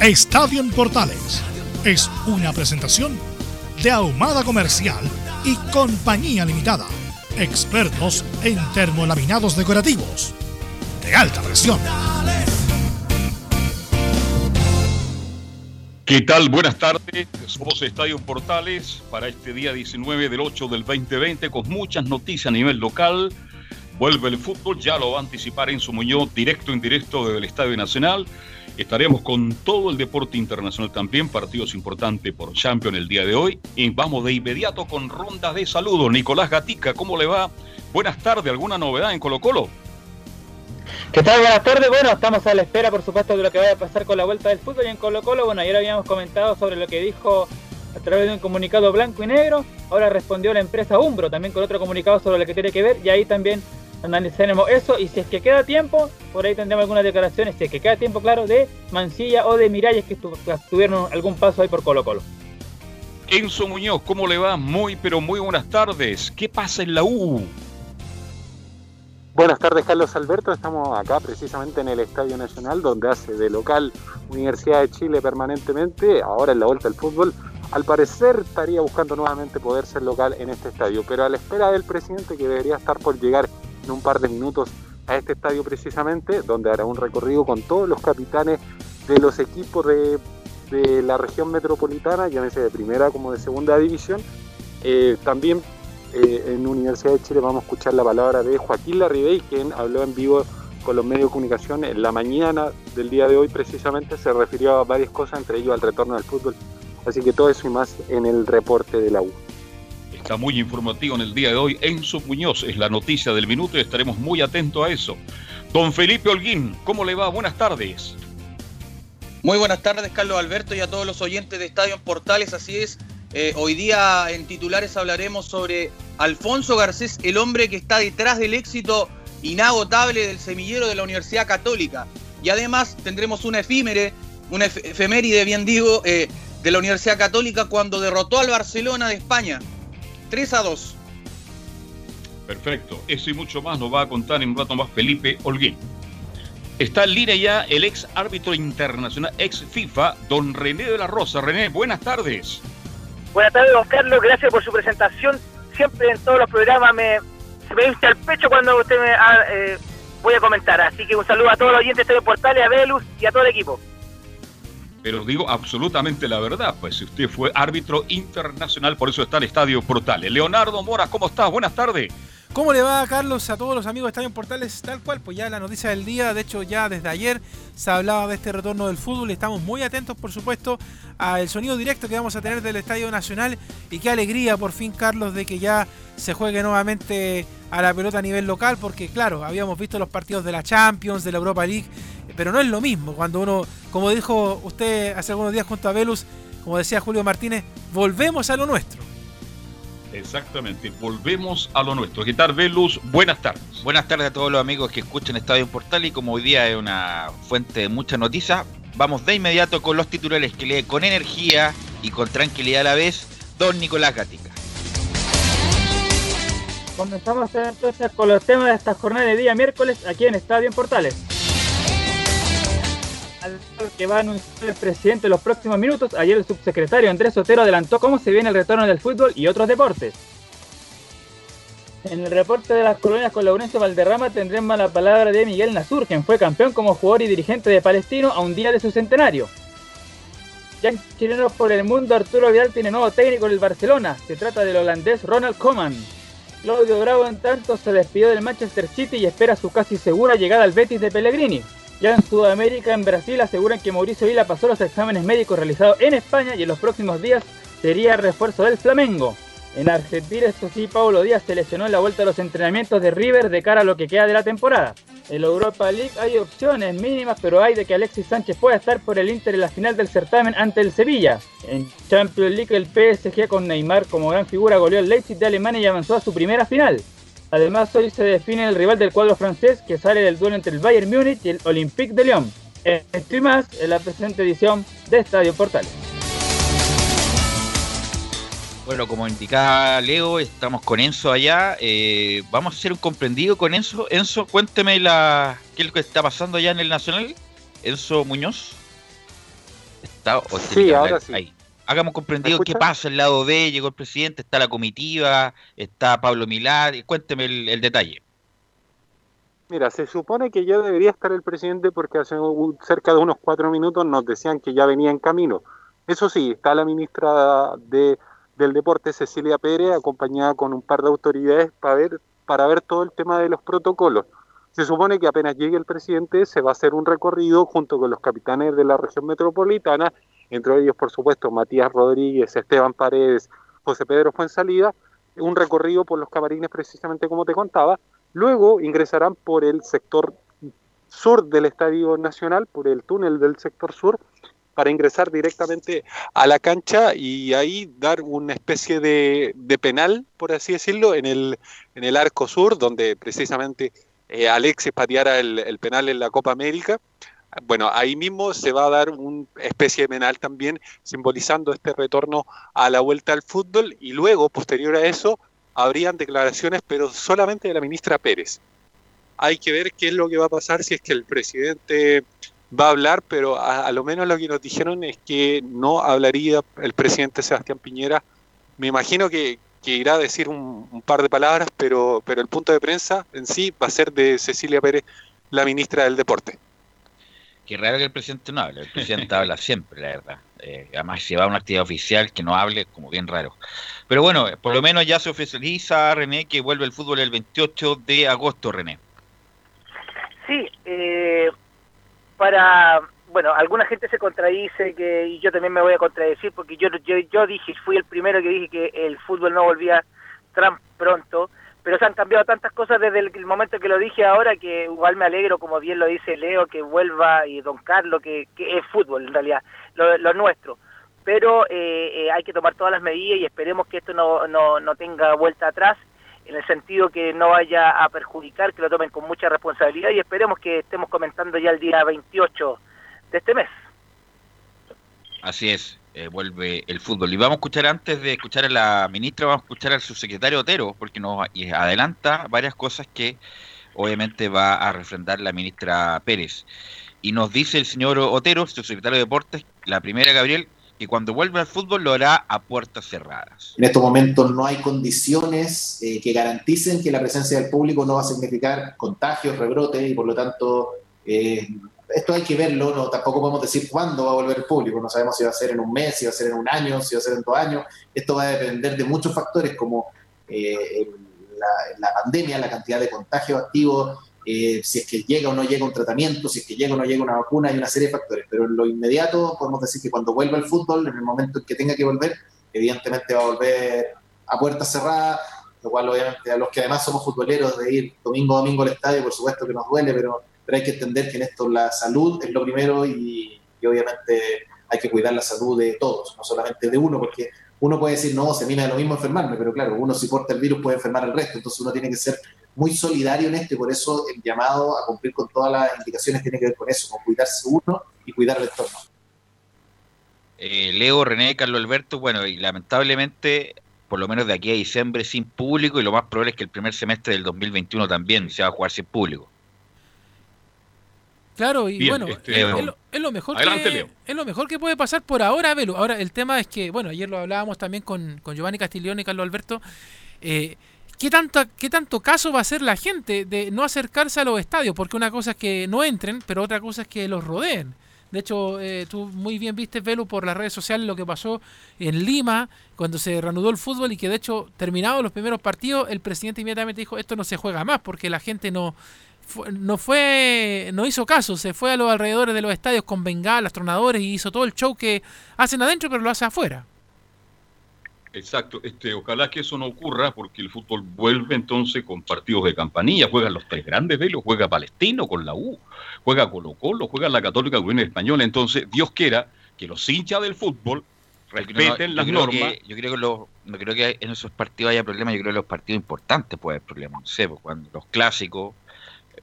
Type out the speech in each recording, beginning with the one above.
Estadio Portales es una presentación de Ahumada Comercial y Compañía Limitada. Expertos en termolaminados decorativos de alta presión. ¿Qué tal? Buenas tardes. Somos Estadio Portales para este día 19 del 8 del 2020 con muchas noticias a nivel local. Vuelve el fútbol, ya lo va a anticipar en su Muñoz, directo en directo desde el Estadio Nacional. Estaremos con todo el deporte internacional también, partidos importantes por Champions el día de hoy. Y vamos de inmediato con rondas de saludos. Nicolás Gatica, ¿cómo le va? Buenas tardes, ¿alguna novedad en Colo Colo? ¿Qué tal? Buenas tardes. Bueno, estamos a la espera, por supuesto, de lo que vaya a pasar con la vuelta del fútbol y en Colo Colo. Bueno, ayer habíamos comentado sobre lo que dijo a través de un comunicado blanco y negro. Ahora respondió la empresa Umbro también con otro comunicado sobre lo que tiene que ver y ahí también analizaremos eso y si es que queda tiempo, por ahí tendremos algunas declaraciones, si es que queda tiempo, claro, de Mancilla o de Miralles que tuvieron algún paso ahí por Colo Colo. Enzo Muñoz, ¿cómo le va? Muy, pero muy buenas tardes. ¿Qué pasa en la U? Buenas tardes, Carlos Alberto. Estamos acá precisamente en el Estadio Nacional, donde hace de local Universidad de Chile permanentemente. Ahora en la vuelta al fútbol, al parecer estaría buscando nuevamente poder ser local en este estadio, pero a la espera del presidente que debería estar por llegar en un par de minutos a este estadio precisamente, donde hará un recorrido con todos los capitanes de los equipos de, la región metropolitana, llámese de primera como de segunda división. Eh, también eh, en Universidad de Chile vamos a escuchar la palabra de Joaquín Larribey, quien habló en vivo con los medios de comunicación en la mañana del día de hoy precisamente, se refirió a varias cosas, entre ellos al retorno del fútbol. Así que todo eso y más en el reporte de la U. Está muy informativo en el día de hoy. Enzo Muñoz es la noticia del minuto y estaremos muy atentos a eso. Don Felipe Holguín, ¿cómo le va? Buenas tardes. Muy buenas tardes, Carlos Alberto, y a todos los oyentes de Estadio en Portales. Así es, eh, hoy día en titulares hablaremos sobre Alfonso Garcés, el hombre que está detrás del éxito inagotable del semillero de la Universidad Católica. Y además tendremos una efímere, una efeméride, bien digo, eh, de la Universidad Católica cuando derrotó al Barcelona de España 3 a 2. Perfecto. Eso y mucho más nos va a contar en un rato más Felipe Holguín. Está en línea ya el ex árbitro internacional, ex FIFA, don René de la Rosa. René, buenas tardes. Buenas tardes, don Carlos. Gracias por su presentación. Siempre en todos los programas me, se me hincha el pecho cuando usted me ah, eh, voy a comentar. Así que un saludo a todos los oyentes de TV Portales, a Velus y a todo el equipo pero digo absolutamente la verdad, pues si usted fue árbitro internacional, por eso está en Estadio Portales. Leonardo Mora, ¿cómo estás? Buenas tardes. ¿Cómo le va, Carlos, a todos los amigos de Estadio Portales? Tal cual, pues ya la noticia del día, de hecho ya desde ayer se hablaba de este retorno del fútbol estamos muy atentos, por supuesto, al sonido directo que vamos a tener del Estadio Nacional y qué alegría, por fin, Carlos, de que ya se juegue nuevamente a la pelota a nivel local, porque claro, habíamos visto los partidos de la Champions, de la Europa League pero no es lo mismo cuando uno, como dijo usted hace algunos días junto a Velus, como decía Julio Martínez, volvemos a lo nuestro. Exactamente, volvemos a lo nuestro. ¿Qué tal, Velus? Buenas tardes. Buenas tardes a todos los amigos que escuchan Estadio Portal y como hoy día es una fuente de muchas noticias, vamos de inmediato con los titulares que lee con energía y con tranquilidad a la vez, don Nicolás Gatica. Comenzamos entonces con los temas de esta jornada de día miércoles aquí en Estadio Portales que va a anunciar el presidente en los próximos minutos, ayer el subsecretario Andrés Sotero adelantó cómo se viene el retorno del fútbol y otros deportes. En el reporte de las colonias con Laurencio Valderrama tendremos la palabra de Miguel Nazur, quien fue campeón como jugador y dirigente de Palestino a un día de su centenario. Ya en chilenos por el mundo, Arturo Vidal tiene nuevo técnico en el Barcelona. Se trata del holandés Ronald Koeman. Claudio Bravo, en tanto, se despidió del Manchester City y espera su casi segura llegada al Betis de Pellegrini. Ya en Sudamérica, en Brasil, aseguran que Mauricio Vila pasó los exámenes médicos realizados en España y en los próximos días sería refuerzo del Flamengo. En Argentina, esto sí, Pablo Díaz se lesionó en la vuelta a los entrenamientos de River de cara a lo que queda de la temporada. En la Europa League hay opciones mínimas, pero hay de que Alexis Sánchez pueda estar por el Inter en la final del certamen ante el Sevilla. En Champions League, el PSG con Neymar como gran figura goleó al Leipzig de Alemania y avanzó a su primera final. Además, hoy se define el rival del cuadro francés que sale del duelo entre el Bayern Múnich y el Olympique de Lyon. Esto y más en la presente edición de Estadio Portales. Bueno, como indicaba Leo, estamos con Enzo allá. Eh, vamos a hacer un comprendido con Enzo. Enzo, cuénteme la, qué es lo que está pasando allá en el Nacional. Enzo Muñoz. ¿Está, sí, ahora sí. Ahí. Hagamos comprendido qué pasa el lado B, llegó el presidente, está la comitiva, está Pablo Milar. Cuénteme el, detalle. Mira, se supone que ya debería estar el presidente porque hace cerca de unos cuatro minutos nos decían que ya venía en camino. Eso sí, está la ministra de del deporte, Cecilia Pérez, acompañada con un par de autoridades para ver, para ver todo el tema de los protocolos. Se supone que apenas llegue el presidente se va a hacer un recorrido junto con los capitanes de la región metropolitana, entre ellos, por supuesto, Matías Rodríguez, Esteban Paredes, José Pedro Fuensalida, un recorrido por los camarines precisamente como te contaba. Luego ingresarán por el sector sur del Estadio Nacional, por el túnel del sector sur, para ingresar directamente a la cancha y ahí dar una especie de, penal, por así decirlo, en el, en el arco sur, donde precisamente eh, Alexis pateara el, penal en la Copa América. Bueno, ahí mismo se va a dar una especie de penal también simbolizando este retorno a la vuelta al fútbol y luego, posterior a eso, habrían declaraciones, pero solamente de la ministra Pérez. Hay que ver qué es lo que va a pasar si es que el presidente va a hablar, pero a, lo menos lo que nos dijeron es que no hablaría el presidente Sebastián Piñera. Me imagino que, irá a decir un, par de palabras, pero, pero el punto de prensa en sí va a ser de Cecilia Pérez, la ministra del Deporte. Qué raro que el presidente no hable, el presidente habla siempre, la verdad. Eh, además, si va a una actividad oficial que no hable, como bien raro. Pero bueno, por lo menos ya se oficializa, René, que vuelve el fútbol el 28 de agosto, René. Sí, eh, para, bueno, alguna gente se contradice que y yo también me voy a contradecir porque yo, yo, yo dije, fui el primero que dije que el fútbol no volvía tan pronto, pero se han cambiado tantas cosas desde el, momento que lo dije ahora que igual me alegro, como bien lo dice Leo, que vuelva y Don Carlos, que, es fútbol en realidad, lo, lo nuestro. Pero eh, eh, hay que tomar todas las medidas y esperemos que esto no, no, no tenga vuelta atrás en el sentido que no vaya a perjudicar, que lo tomen con mucha responsabilidad y esperemos que estemos comentando ya el día 28 de este mes. Así es, eh, vuelve el fútbol. Y vamos a escuchar antes de escuchar a la ministra, vamos a escuchar al subsecretario Otero, porque nos adelanta varias cosas que obviamente va a refrendar la ministra Pérez. Y nos dice el señor Otero, subsecretario de Deportes, la primera, Gabriel, que cuando vuelva al fútbol lo hará a puertas cerradas. En estos momentos no hay condiciones eh, que garanticen que la presencia del público no va a significar contagios, rebrotes y por lo tanto eh, esto hay que verlo, no, tampoco podemos decir cuándo va a volver el público, no sabemos si va a ser en un mes, si va a ser en un año, si va a ser en dos años, esto va a depender de muchos factores como eh, la, la, pandemia, la cantidad de contagios activos, eh, si es que llega o no llega un tratamiento, si es que llega o no llega una vacuna, hay una serie de factores. Pero en lo inmediato podemos decir que cuando vuelva el fútbol, en el momento en que tenga que volver, evidentemente va a volver a puertas cerradas, lo cual obviamente a los que además somos futboleros de ir domingo a domingo al estadio, por supuesto que nos duele, pero, pero hay que entender que en esto la salud es lo primero y, obviamente hay que cuidar la salud de todos, no solamente de uno, porque uno puede decir, no, se mira de lo mismo enfermarme, pero claro, uno si porta el virus puede enfermar al resto, entonces uno tiene que ser muy solidario en esto y por eso el llamado a cumplir con todas las indicaciones tiene que ver con eso, con cuidarse uno y cuidar el entorno. Eh, Leo, René, Carlos Alberto, bueno, y lamentablemente, por lo menos de aquí a diciembre sin público y lo más probable es que el primer semestre del 2021 también se va a jugar sin público. Claro, y bueno, este, es, lo, mejor que, es lo mejor que puede pasar por ahora, Velo. Ahora, el tema es que, bueno, ayer lo hablábamos también con, con Giovanni Castiglione y Carlos Alberto, eh, ¿qué tanto, ¿qué tanto caso va a hacer la gente de no acercarse a los estadios? Porque una cosa es que no entren, pero otra cosa es que los rodeen. De hecho, eh, tú muy bien viste, Velo, por las redes sociales lo que pasó en Lima cuando se reanudó el fútbol y que de hecho, terminados los primeros partidos, el presidente inmediatamente dijo, esto no se juega más porque la gente no, no fue, no hizo caso, se fue a los alrededores de los estadios con bengalas, tronadores y hizo todo el show que hacen adentro pero lo hace afuera. Exacto, este, ojalá que eso no ocurra porque el fútbol vuelve entonces con partidos de campanilla, juegan los tres grandes velos, juega Palestino con la U, juega Colo Colo, juega la Católica con Española, entonces Dios quiera que los hinchas del fútbol respeten las normas. yo creo que no creo que en esos partidos haya problemas, yo creo que en los partidos importantes puede haber problemas, no sé, pues, cuando los clásicos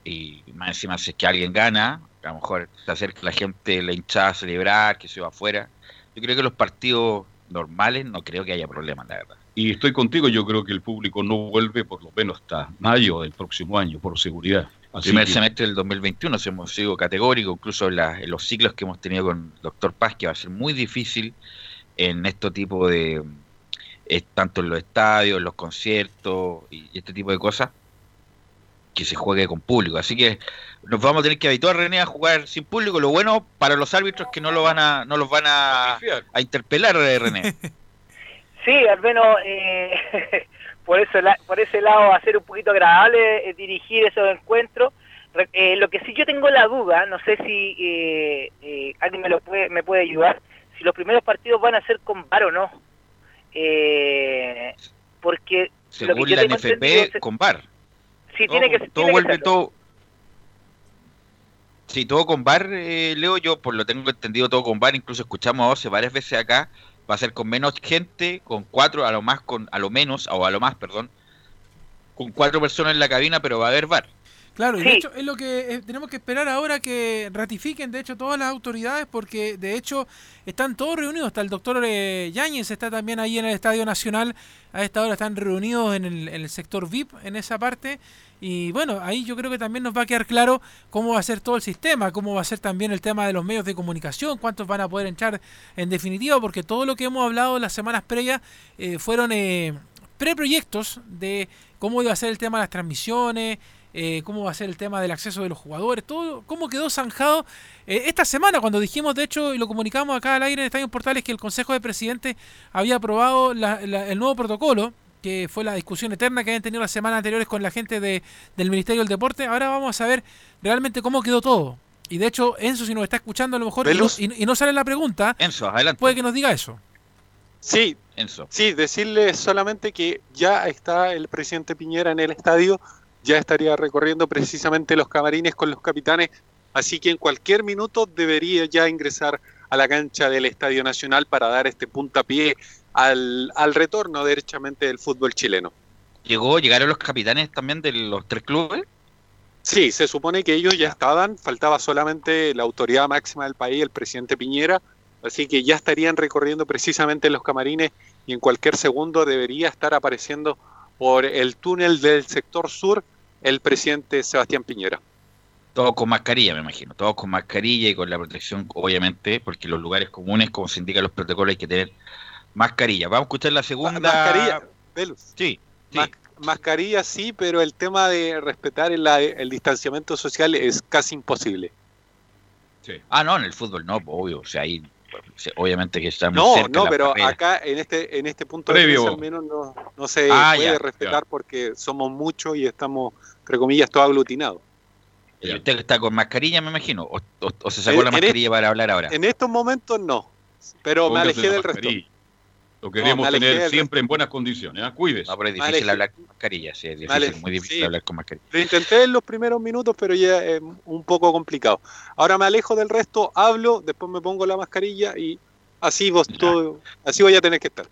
y más encima si es que alguien gana, a lo mejor se acerca la gente, la hinchada a celebrar, que se va afuera. Yo creo que los partidos normales no creo que haya problemas, la verdad. Y estoy contigo, yo creo que el público no vuelve por lo menos hasta mayo del próximo año, por seguridad. El primer semestre del 2021 hemos sido categórico, incluso en, los ciclos que hemos tenido con el doctor Paz, que va a ser muy difícil en este tipo de, eh, tanto en los estadios, en los conciertos y este tipo de cosas, que se juegue con público. Así que nos vamos a tener que habituar René a jugar sin público. Lo bueno para los árbitros que no lo van a, no los van a, a interpelar, eh, René. Sí, al menos eh, por eso por ese lado va a ser un poquito agradable eh, dirigir esos encuentros. lo que sí yo tengo la duda, no sé si alguien me lo puede me puede ayudar, si los primeros partidos van a ser con VAR o no. porque según la NFP con VAR Sí, tiene que, todo vuelve todo. Sí, todo con bar, eh, Leo, yo por lo tengo entendido todo con bar, incluso escuchamos a Ose varias veces acá, va a ser con menos gente, con cuatro, a lo más, con a lo menos, o a lo más, perdón, con cuatro personas en la cabina, pero va a haber bar. Claro, y de hecho es lo que eh, tenemos que esperar ahora que ratifiquen, de hecho, todas las autoridades, porque de hecho están todos reunidos. Está el doctor eh, Yáñez, está también ahí en el Estadio Nacional. A esta hora están reunidos en el, en el sector VIP, en esa parte. Y bueno, ahí yo creo que también nos va a quedar claro cómo va a ser todo el sistema, cómo va a ser también el tema de los medios de comunicación, cuántos van a poder entrar en definitiva, porque todo lo que hemos hablado las semanas previas eh, fueron eh, preproyectos de cómo iba a ser el tema de las transmisiones, eh, cómo va a ser el tema del acceso de los jugadores, todo cómo quedó zanjado eh, esta semana cuando dijimos, de hecho, y lo comunicamos acá al aire en Estadio Portales, que el Consejo de Presidentes había aprobado el nuevo protocolo que fue la discusión eterna que habían tenido las semanas anteriores con la gente de, del Ministerio del Deporte. Ahora vamos a saber realmente cómo quedó todo. Y de hecho, Enzo, si nos está escuchando a lo mejor y no, sale la pregunta, Enzo, adelante. puede que nos diga eso. Sí, Enzo. Sí, decirle solamente que ya está el presidente Piñera en el estadio, ya estaría recorriendo precisamente los camarines con los capitanes, así que en cualquier minuto debería ya ingresar a la cancha del Estadio Nacional para dar este puntapié al, al retorno derechamente del fútbol chileno. ¿Llegó, ¿Llegaron los capitanes también de los tres clubes? Sí, se supone que ellos ya estaban, faltaba solamente la autoridad máxima del país, el presidente Piñera, así que ya estarían recorriendo precisamente los camarines y en cualquier segundo debería estar apareciendo por el túnel del sector sur el presidente Sebastián Piñera. Todo con mascarilla, me imagino, todos con mascarilla y con la protección, obviamente, porque los lugares comunes, como se indica en los protocolos, hay que tener Mascarilla. Vamos a escuchar la segunda. Mascarilla, Velus. Sí. mascarilla sí, pero el tema de respetar el, distanciamiento social es casi imposible. Sí. Ah, no, en el fútbol no, obvio. O sea, ahí obviamente que estamos no no pero acá en este en este punto de vista al menos no, no se ah, puede respetar porque somos muchos y estamos entre comillas todos aglutinados y usted está con mascarilla me imagino o, se sacó la mascarilla para hablar ahora en estos momentos no pero me alejé del resto lo queremos tener siempre en buenas condiciones. ¿eh? Cuídese. No, pero es difícil hablar con mascarilla, sí, es difícil, muy difícil hablar con mascarilla. Lo intenté en los primeros minutos, pero ya es un poco complicado. Ahora me alejo del resto, hablo, después me pongo la mascarilla y así vos todo, así voy a tener que estar.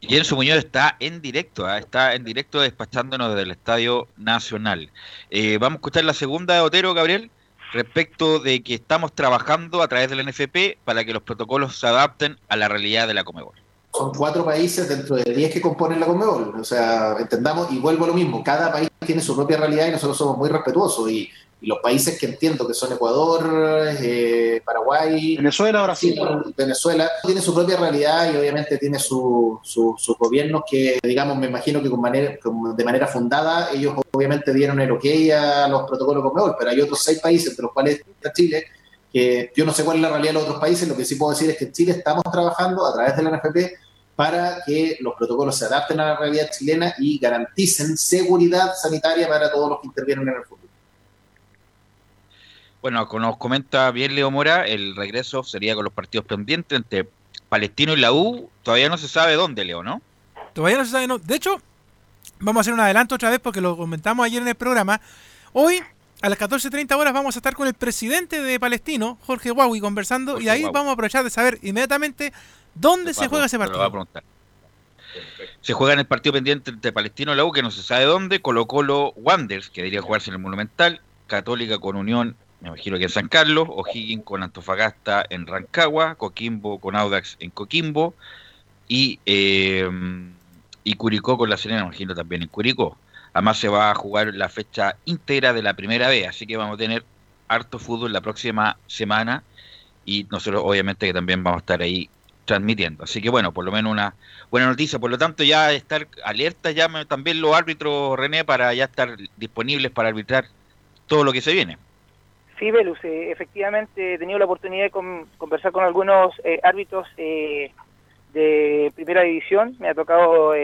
Y Enzo Muñoz está en directo, ¿eh? está en directo despachándonos del Estadio Nacional. Eh, vamos a escuchar la segunda de Otero, Gabriel, respecto de que estamos trabajando a través del NFP para que los protocolos se adapten a la realidad de la Comebol son cuatro países dentro de diez que componen la Conmebol. O sea, entendamos, y vuelvo a lo mismo, cada país tiene su propia realidad y nosotros somos muy respetuosos y Y los países que entiendo que son Ecuador, eh, Paraguay, Venezuela, Brasil, Venezuela, tiene su propia realidad y obviamente tiene sus gobiernos que, digamos, me imagino que con manera, de manera fundada ellos obviamente dieron el ok a los protocolos Conmebol, pero hay otros seis países, entre los cuales está Chile, que yo no sé cuál es la realidad de los otros países, lo que sí puedo decir es que en Chile estamos trabajando a través de la NFP para que los protocolos se adapten a la realidad chilena y garanticen seguridad sanitaria para todos los que intervienen en el futuro. Bueno, como nos comenta bien Leo Mora, el regreso sería con los partidos pendientes entre Palestino y la U. Todavía no se sabe dónde, Leo, ¿no? Todavía no se sabe, no. De hecho, vamos a hacer un adelanto otra vez porque lo comentamos ayer en el programa. Hoy, a las 14.30 horas, vamos a estar con el presidente de Palestino, Jorge Huawei, conversando y ahí vamos a aprovechar de saber inmediatamente ¿Dónde se juega ese partido? Se juega en el partido pendiente entre Palestino y la U, que no se sabe dónde, Colo Colo Wanders, que debería jugarse en el Monumental, Católica con Unión, me imagino que en San Carlos, O'Higgins con Antofagasta en Rancagua, Coquimbo con Audax en Coquimbo, y, eh, y Curicó con la Serena, me imagino también en Curicó. Además se va a jugar la fecha íntegra de la primera vez, así que vamos a tener harto fútbol la próxima semana y nosotros obviamente que también vamos a estar ahí transmitiendo. Así que bueno, por lo menos una buena noticia. Por lo tanto, ya estar alerta ya también los árbitros, René, para ya estar disponibles para arbitrar todo lo que se viene. Sí, Velus, eh, efectivamente he tenido la oportunidad de conversar con algunos eh, árbitros eh, de primera división. Me ha tocado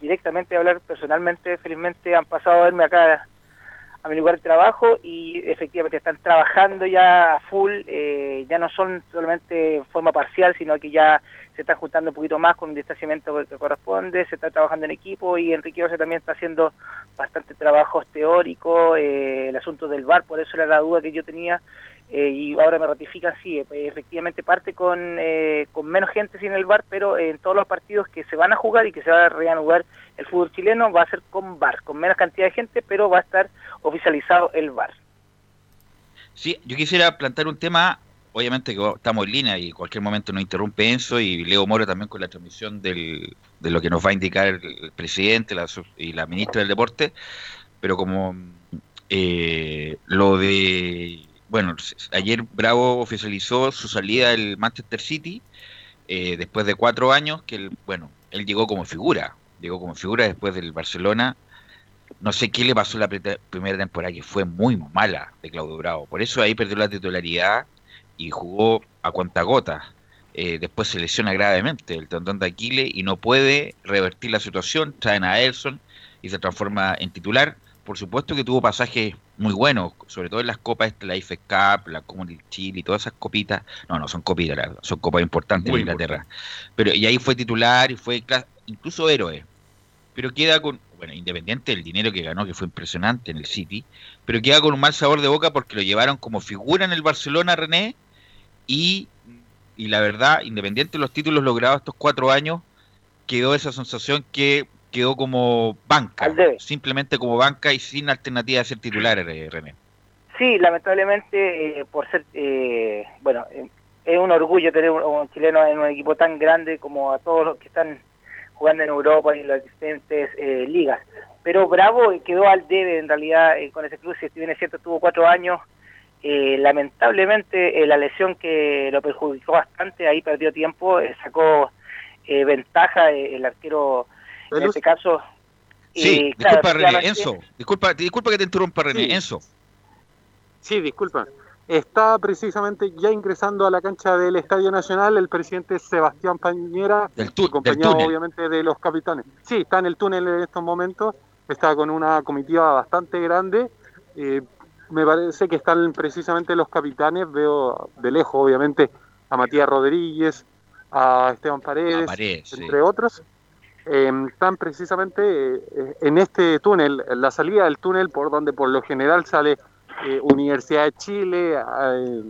directamente hablar personalmente. Felizmente han pasado a verme acá a mi lugar de trabajo y efectivamente están trabajando ya a full, eh, ya no son solamente en forma parcial, sino que ya se están juntando un poquito más con un distanciamiento que corresponde, se está trabajando en equipo y Enrique José también está haciendo bastante trabajos teóricos, eh, el asunto del VAR, por eso era la duda que yo tenía eh, y ahora me ratifican, sí, efectivamente parte con, con menos gente sin el VAR, pero en todos los partidos que se van a jugar y que se va a reanudar el fútbol chileno va a ser con VAR, con menos cantidad de gente, pero va a estar oficializado el VAR. Sí, yo quisiera plantear un tema, obviamente que estamos en línea y cualquier momento nos interrumpe Enzo y Leo Moro también con la transmisión del, de lo que nos va a indicar el presidente y la ministra del Deporte, pero como eh, lo de, bueno, ayer Bravo oficializó su salida del Manchester City eh, después de cuatro años, que, bueno, él llegó como figura, llegó como figura después del Barcelona. No sé qué le pasó la primera temporada, que fue muy mala de Claudio Bravo. Por eso ahí perdió la titularidad y jugó a cuenta gota. Eh, después se lesiona gravemente el tendón de Aquiles y no puede revertir la situación. Traen a Elson y se transforma en titular. Por supuesto que tuvo pasajes muy buenos, sobre todo en las copas, la IFE Cup, la Community Chile y todas esas copitas. No, no son copitas, son copas importantes en Inglaterra. Pero y ahí fue titular y fue incluso héroe, pero queda con, bueno, independiente del dinero que ganó, que fue impresionante en el City, pero queda con un mal sabor de boca porque lo llevaron como figura en el Barcelona, René, y, y la verdad, independiente de los títulos logrados estos cuatro años, quedó esa sensación que quedó como banca, simplemente como banca y sin alternativa de ser titular, eh, René. Sí, lamentablemente, eh, por ser, eh, bueno, es un orgullo tener un, chileno en un equipo tan grande como a todos los que están jugando en Europa y en las diferentes eh, ligas. Pero Bravo quedó al debe en realidad eh, con ese club, si bien es cierto, tuvo cuatro años. Eh, lamentablemente la lesión que lo perjudicó bastante, ahí perdió tiempo, sacó ventaja el arquero en este caso. Sí, disculpa René, Enzo, disculpa, disculpa que te interrumpa René, Enzo. Sí, disculpa. Está precisamente ya ingresando a la cancha del Estadio Nacional el presidente Sebastián Pañera, acompañado obviamente de los capitanes. Sí, está en el túnel en estos momentos, está con una comitiva bastante grande. Eh, me parece que están precisamente los capitanes, veo de lejos obviamente a Matías Rodríguez, a Esteban Paredes, entre otros. Eh, están precisamente eh, en este túnel, la salida del túnel por donde por lo general sale eh, Universidad de Chile, eh,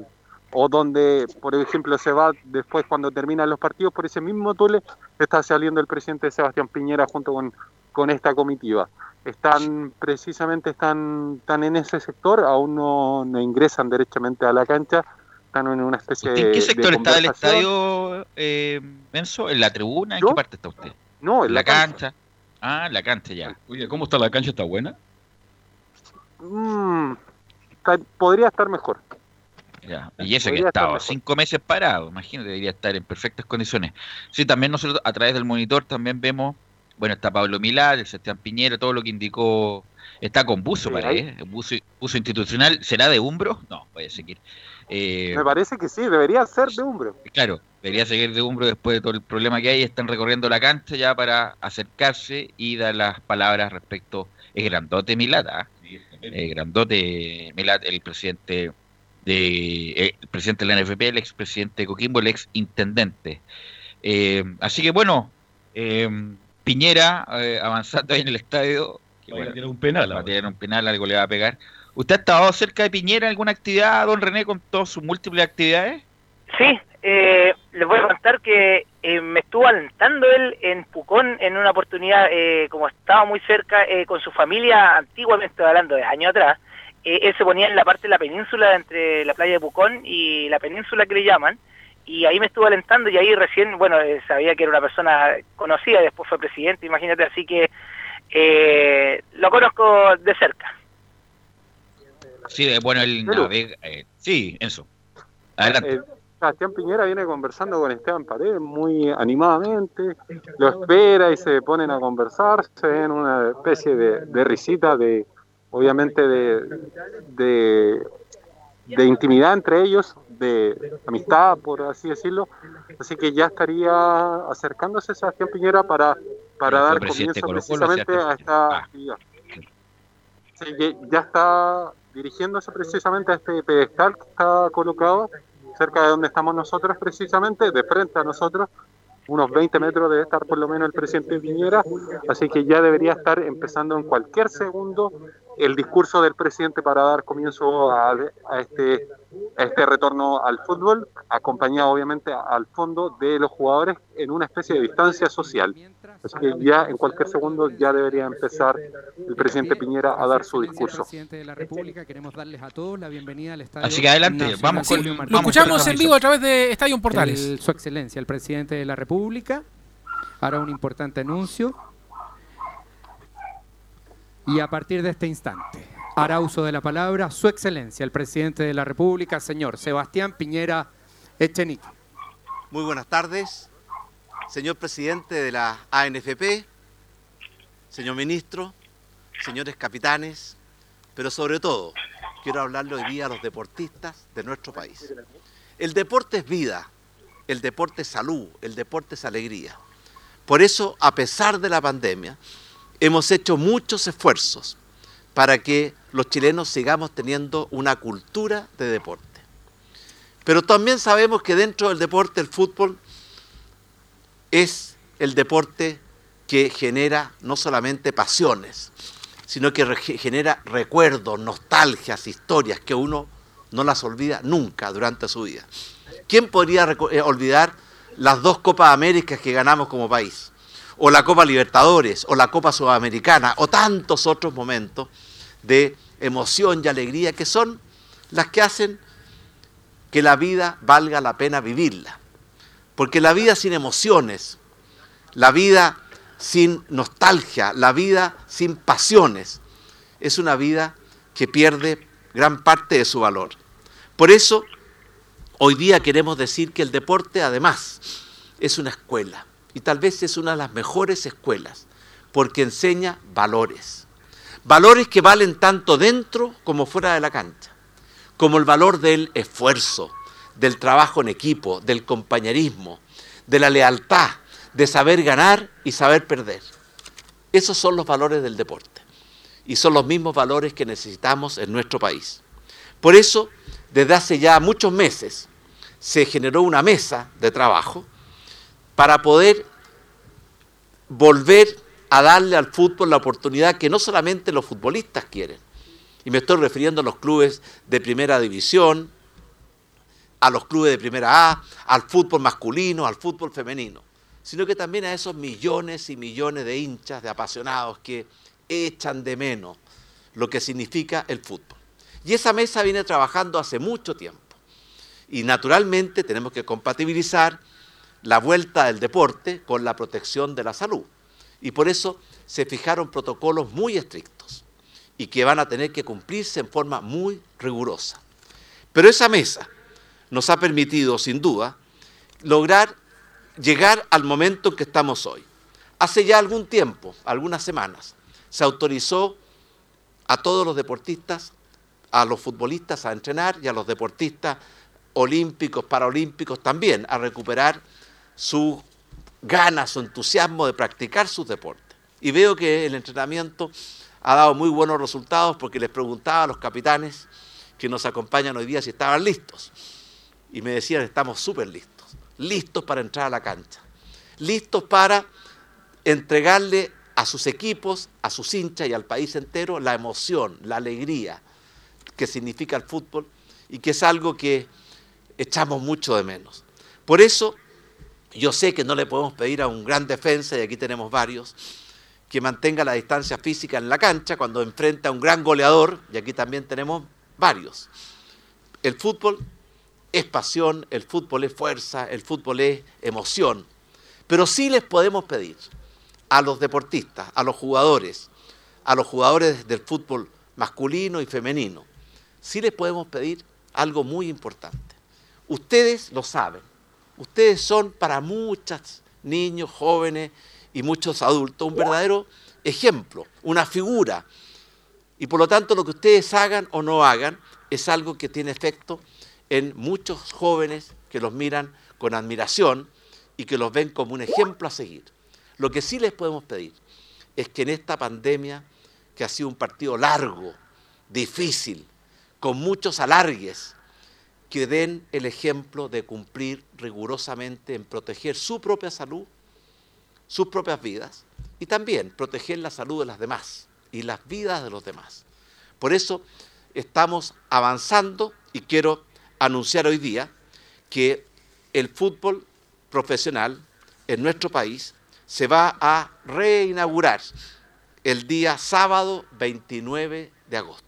o donde, por ejemplo, se va después cuando terminan los partidos, por ese mismo túnel está saliendo el presidente Sebastián Piñera junto con, con esta comitiva. Están precisamente están, están en ese sector, aún no, no ingresan derechamente a la cancha, están en una especie de... ¿En qué sector está el estadio, eh, Benzo? ¿En la tribuna? ¿En qué parte está usted? No, en la, cancha. Ah, la cancha ya. Oye, ¿cómo está la cancha? ¿Está buena? Mm, podría estar mejor. y eso que estaba cinco meses parado, imagínate, debería estar en perfectas condiciones. Sí, también nosotros a través del monitor también vemos, bueno, está Pablo Milá, el Sebastián Piñera, todo lo que indicó, está con buzo, parece, ¿eh? buzo, buzo, institucional, ¿será de Umbro? No, puede seguir. Eh, Me parece que sí, debería ser de Umbro. Claro, debería seguir de Umbro después de todo el problema que hay, están recorriendo la cancha ya para acercarse y dar las palabras respecto, es grandote Milata, ¿ah? eh, grandote Milat, el presidente de eh, el presidente de la NFP, el expresidente de Coquimbo, el ex intendente. Eh, así que bueno, eh, Piñera avanzando ahí en el estadio. va a tirar un penal. Va a tirar un penal, algo le va a pegar. ¿Usted ha estado cerca de Piñera en alguna actividad, don René, con todas sus múltiples actividades? Sí, eh, les voy a contar que me estuvo alentando él en Pucón en una oportunidad, como estaba muy cerca con su familia, antiguamente hablando de años atrás, eh, él se ponía en la parte de la península entre la playa de Pucón y la península que le llaman, y ahí me estuvo alentando y ahí recién, bueno, eh, sabía que era una persona conocida, después fue presidente, imagínate, así que eh, lo conozco de cerca. Sí, bueno, él navega, sí, eso. Adelante. Sebastián Piñera viene conversando con Esteban Paredes muy animadamente, lo espera y se ponen a conversar, se ven una especie de, de risita de, obviamente de, de, intimidad entre ellos, de amistad, por así decirlo. Así que ya estaría acercándose Sebastián Piñera para, para dar comienzo precisamente a esta ah. actividad. ya está dirigiéndose precisamente a este pedestal que está colocado cerca de donde estamos nosotros precisamente, de frente a nosotros, unos 20 metros debe estar por lo menos el presidente Piñera, así que ya debería estar empezando en cualquier segundo el discurso del presidente para dar comienzo a, este, este retorno al fútbol, acompañado obviamente al fondo de los jugadores en una especie de distancia social. Así que ya en cualquier segundo ya debería empezar el presidente Piñera a dar su discurso. Así que adelante, vamos con, Lo escuchamos en vivo a través de Estadio Portales. su Excelencia, el presidente de la República, hará un importante anuncio y a partir de este instante hará uso de la palabra Su Excelencia, el presidente de la República, señor Sebastián Piñera Echenique. Muy buenas tardes, señor presidente de la ANFP, señor ministro, señores capitanes, pero sobre todo quiero hablarle hoy día a los deportistas de nuestro país. El deporte es vida, el deporte es salud, el deporte es alegría. Por eso, a pesar de la pandemia, hemos hecho muchos esfuerzos para que los chilenos sigamos teniendo una cultura de deporte. Pero también sabemos que dentro del deporte el fútbol es el deporte que genera no solamente pasiones, sino que genera recuerdos, nostalgias, historias que uno no las olvida nunca durante su vida. ¿Quién podría eh, olvidar las dos Copas Américas que ganamos como país? O la Copa Libertadores, o la Copa Sudamericana, o tantos otros momentos de emoción y alegría que son las que hacen que la vida valga la pena vivirla. Porque la vida sin emociones, la vida sin nostalgia, la vida sin pasiones, es una vida que pierde gran parte de su valor. Por eso, hoy día queremos decir que el deporte además es una escuela y tal vez es una de las mejores escuelas, porque enseña valores. Valores que valen tanto dentro como fuera de la cancha, como el valor del esfuerzo, del trabajo en equipo, del compañerismo, de la lealtad, de saber ganar y saber perder. Esos son los valores del deporte y son los mismos valores que necesitamos en nuestro país. Por eso, desde hace ya muchos meses, se generó una mesa de trabajo para poder volver a darle al fútbol la oportunidad que no solamente los futbolistas quieren, y me estoy refiriendo a los clubes de primera división, a los clubes de primera A, al fútbol masculino, al fútbol femenino, sino que también a esos millones y millones de hinchas, de apasionados que echan de menos lo que significa el fútbol. Y esa mesa viene trabajando hace mucho tiempo. Y naturalmente tenemos que compatibilizar la vuelta del deporte con la protección de la salud. Y por eso se fijaron protocolos muy estrictos. y que van a tener que cumplirse en forma muy rigurosa. Pero esa mesa nos ha permitido, sin duda, lograr llegar al momento en que estamos hoy. Hace ya algún tiempo, algunas semanas, se autorizó a todos los deportistas, a los futbolistas a entrenar y a los deportistas olímpicos, paraolímpicos también, a recuperar su ganas, su entusiasmo de practicar sus deportes. Y veo que el entrenamiento ha dado muy buenos resultados porque les preguntaba a los capitanes que nos acompañan hoy día si estaban listos. Y me decían, estamos súper listos, listos para entrar a la cancha, listos para entregarle a sus equipos, a sus hinchas y al país entero la emoción, la alegría que significa el fútbol y que es algo que echamos mucho de menos. Por eso, yo sé que no le podemos pedir a un gran defensa, y aquí tenemos varios, que mantenga la distancia física en la cancha cuando enfrenta a un gran goleador, y aquí también tenemos varios. El fútbol es pasión, el fútbol es fuerza, el fútbol es emoción, pero sí les podemos pedir a los deportistas, a los jugadores, a los jugadores del fútbol masculino y femenino, sí les podemos pedir algo muy importante. Ustedes lo saben. Ustedes son para muchos niños, jóvenes y muchos adultos un verdadero ejemplo, una figura. Y por lo tanto lo que ustedes hagan o no hagan es algo que tiene efecto en muchos jóvenes que los miran con admiración y que los ven como un ejemplo a seguir. Lo que sí les podemos pedir es que en esta pandemia, que ha sido un partido largo, difícil, con muchos alargues, que den el ejemplo de cumplir rigurosamente en proteger su propia salud, sus propias vidas y también proteger la salud de las demás y las vidas de los demás. Por eso estamos avanzando y quiero anunciar hoy día que el fútbol profesional en nuestro país se va a reinaugurar el día sábado 29 de agosto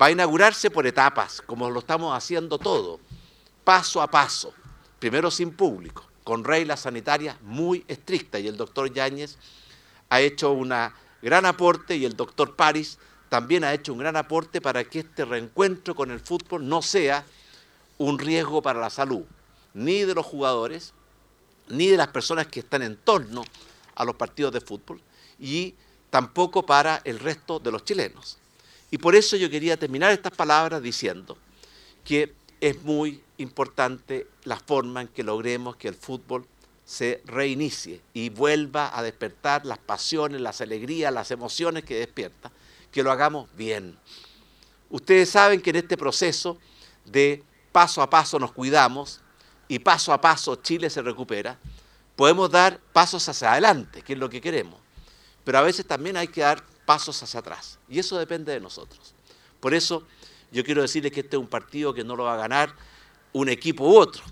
va a inaugurarse por etapas, como lo estamos haciendo todo, paso a paso, primero sin público, con reglas sanitarias muy estrictas, y el doctor Yáñez ha hecho un gran aporte y el doctor París también ha hecho un gran aporte para que este reencuentro con el fútbol no sea un riesgo para la salud, ni de los jugadores, ni de las personas que están en torno a los partidos de fútbol, y tampoco para el resto de los chilenos. Y por eso yo quería terminar estas palabras diciendo que es muy importante la forma en que logremos que el fútbol se reinicie y vuelva a despertar las pasiones, las alegrías, las emociones que despierta, que lo hagamos bien. Ustedes saben que en este proceso de paso a paso nos cuidamos y paso a paso Chile se recupera, podemos dar pasos hacia adelante, que es lo que queremos. Pero a veces también hay que dar pasos hacia atrás. Y eso depende de nosotros. Por eso yo quiero decirles que este es un partido que no lo va a ganar un equipo u otro.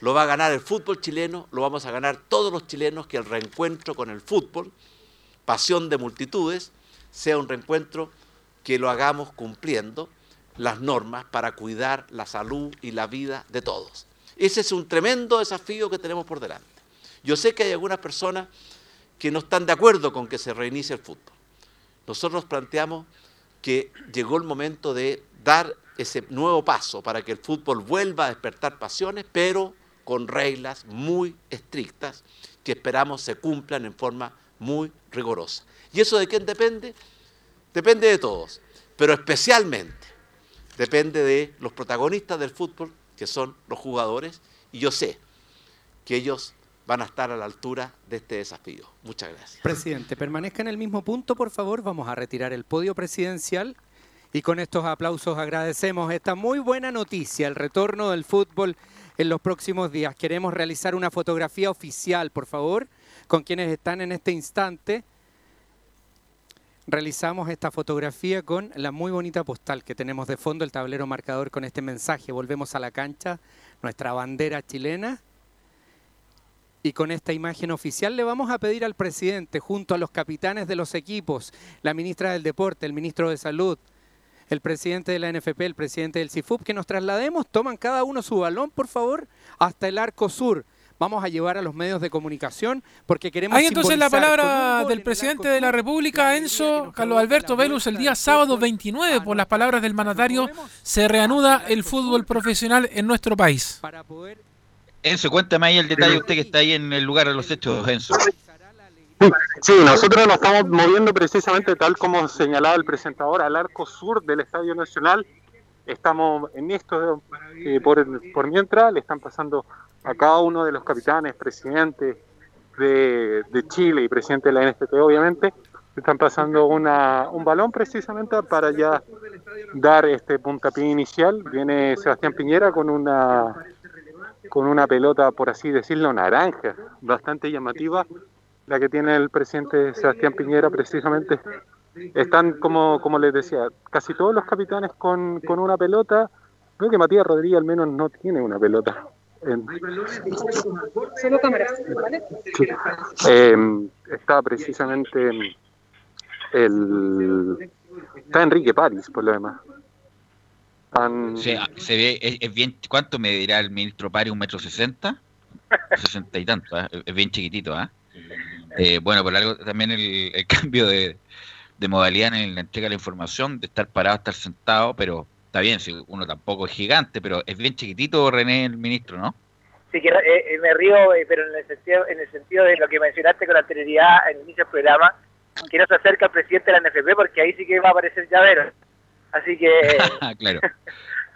Lo va a ganar el fútbol chileno, lo vamos a ganar todos los chilenos, que el reencuentro con el fútbol, pasión de multitudes, sea un reencuentro que lo hagamos cumpliendo las normas para cuidar la salud y la vida de todos. Ese es un tremendo desafío que tenemos por delante. Yo sé que hay algunas personas que no están de acuerdo con que se reinicie el fútbol nosotros planteamos que llegó el momento de dar ese nuevo paso para que el fútbol vuelva a despertar pasiones, pero con reglas muy estrictas que esperamos se cumplan en forma muy rigurosa. ¿Y eso de quién depende? Depende de todos, pero especialmente depende de los protagonistas del fútbol, que son los jugadores, y yo sé que ellos van a estar a la altura de este desafío. Muchas gracias. Presidente, permanezca en el mismo punto, por favor. Vamos a retirar el podio presidencial. Y con estos aplausos agradecemos esta muy buena noticia, el retorno del fútbol en los próximos días. Queremos realizar una fotografía oficial, por favor, con quienes están en este instante. Realizamos esta fotografía con la muy bonita postal que tenemos de fondo, el tablero marcador con este mensaje. Volvemos a la cancha, nuestra bandera chilena y con esta imagen oficial le vamos a pedir al presidente, junto a los capitanes de los equipos, la ministra del Deporte, el ministro de Salud, el presidente de la NFP, el presidente del CIFUP, que nos traslademos, toman cada uno su balón, por favor, hasta el arco sur, vamos a llevar a los medios de comunicación porque queremos Hay entonces la palabra del en el presidente de la República, Enzo Carlos Alberto Velus, el día sábado fútbol 29, por las palabras del mandatario, se reanuda el fútbol profesional en nuestro país. para poder Enzo, cuéntame ahí el detalle, usted que está ahí en el lugar de los hechos, Enzo. Sí, nosotros nos estamos moviendo precisamente tal como señalaba el presentador al arco sur del Estadio Nacional. Estamos en esto, eh, por, por mientras le están pasando a cada uno de los capitanes, presidentes de, de Chile y presidente de la NFP, obviamente, le están pasando una, un balón precisamente para ya dar este puntapié inicial. Viene Sebastián Piñera con una con una pelota, por así decirlo, naranja, bastante llamativa, la que tiene el presidente Sebastián Piñera precisamente. Están, como, como les decía, casi todos los capitanes con, con una pelota. Creo que Matías Rodríguez al menos no tiene una pelota. En- Solo cámaras, ¿vale? Sí. Eh, está precisamente el... Está Enrique París, por lo demás. Están- Se, se ve, es, es bien, ¿cuánto me dirá el ministro Pari? ¿Un metro sesenta? Sesenta y tanto, ¿ah? es bien chiquitito, ¿ah? Eh, bueno, por algo también el, el cambio de, de modalidad en la entrega de la información, de estar parado a estar sentado, pero está bien, si uno tampoco es gigante, pero es bien chiquitito René, el ministro, ¿no? Sí, que eh, eh, me río, eh, pero en el, sentido, en el sentido de lo que mencionaste con anterioridad en el inicio del programa, que no se acerca al presidente de la NFP porque ahí sí que va a aparecer llavero. Así que, claro.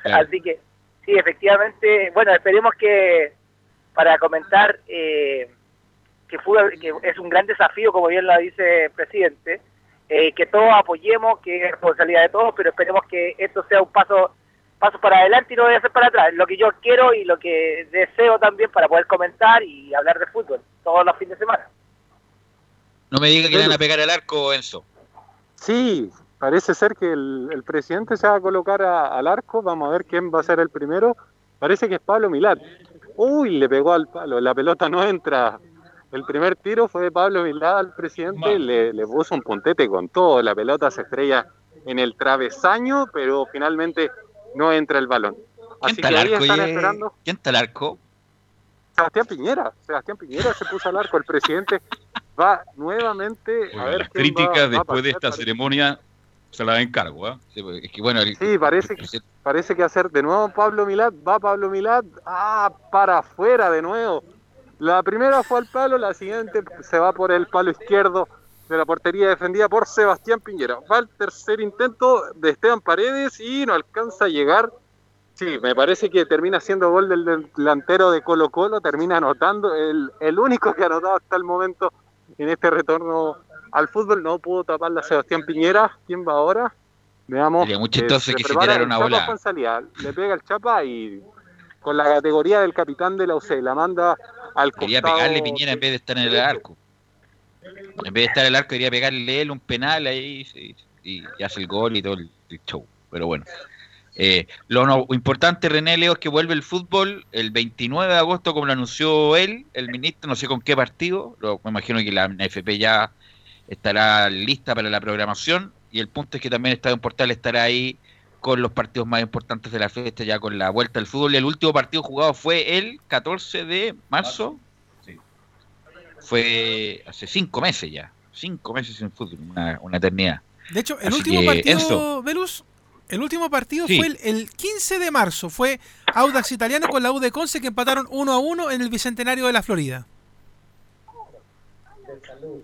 claro. así que, sí, efectivamente, bueno, esperemos que para comentar eh, que, fue, que es un gran desafío, como bien lo dice el presidente, eh, que todos apoyemos, que es responsabilidad de todos, pero esperemos que esto sea un paso paso para adelante y no voy a hacer para atrás. Lo que yo quiero y lo que deseo también para poder comentar y hablar de fútbol todos los fines de semana. No me diga que le van a pegar al arco, Enzo. Sí, parece ser que el, el presidente se va a colocar a- al arco. Vamos a ver quién va a ser el primero. Parece que es Pablo Milán. Uy, le pegó al palo. La pelota no entra. El primer tiro fue de Pablo Milán al presidente. Le, le puso un puntete con todo. La pelota se estrella en el travesaño, pero finalmente no entra el balón. ¿Quién Así está que al ahí arco? están oye? esperando. ¿Quién está al arco? Sebastián Piñera. Sebastián Piñera se puso al arco. El presidente va nuevamente a ver las va- críticas va a después de esta ceremonia se las encargo. ¿ah? Sí, porque es que, bueno, el- Sí, parece que, parece que hacer de nuevo Pablo Milad, va Pablo Milad, ah, para afuera de nuevo. La primera fue al palo, la siguiente se va por el palo izquierdo de la portería defendida por Sebastián Piñera. Va el tercer intento de Esteban Paredes y no alcanza a llegar. Sí, me parece que termina siendo gol del delantero de Colo Colo, termina anotando, el, el único que ha anotado hasta el momento en este retorno al fútbol, no pudo taparla Sebastián Piñera. ¿Quién va ahora? Veamos. Sería muy eh, chistoso que se prepara tirara una bola. Le pega el chapa y con la categoría del capitán de la UC la manda al Quería costado. pegarle Piñera en vez de estar en el arco. En vez de estar en el arco, quería pegarle él un penal ahí y, y- y hace el gol y todo el, el show. Pero bueno. Eh, lo no- importante, René Leo, es que vuelve el fútbol el 29 de agosto, como lo anunció él, el ministro, no sé con qué partido. Lo- me imagino que la NFP ya estará lista para la programación. Y el punto es que también Estadio Portal estará ahí con los partidos más importantes de la fiesta, ya con la vuelta al fútbol. Y el último partido jugado fue el 14 de marzo. Fue hace cinco meses ya. Cinco meses sin fútbol, una, una eternidad. De hecho, el Así último que, partido, Enzo. Velus, el último partido Sí. fue el, el 15 de marzo. Fue Audax Italiano con la U de Conce que empataron 1 a 1 en el Bicentenario de la Florida.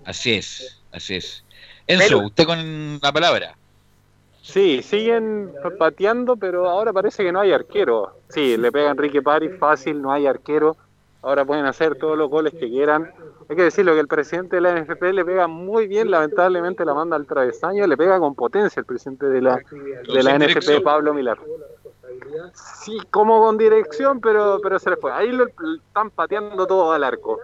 Así es, así es. Enzo, usted con la palabra. Sí, siguen pateando, pero ahora parece que no hay arquero. Sí, le pega Enrique París fácil, no hay arquero. Ahora pueden hacer todos los goles que quieran. Hay que decirlo que el presidente de la NFP le pega muy bien, lamentablemente la manda al travesaño, le pega con potencia el presidente de la, de la NFP. Pablo Milar. Sí, como con dirección, pero, pero se le fue. Ahí lo están pateando todo al arco.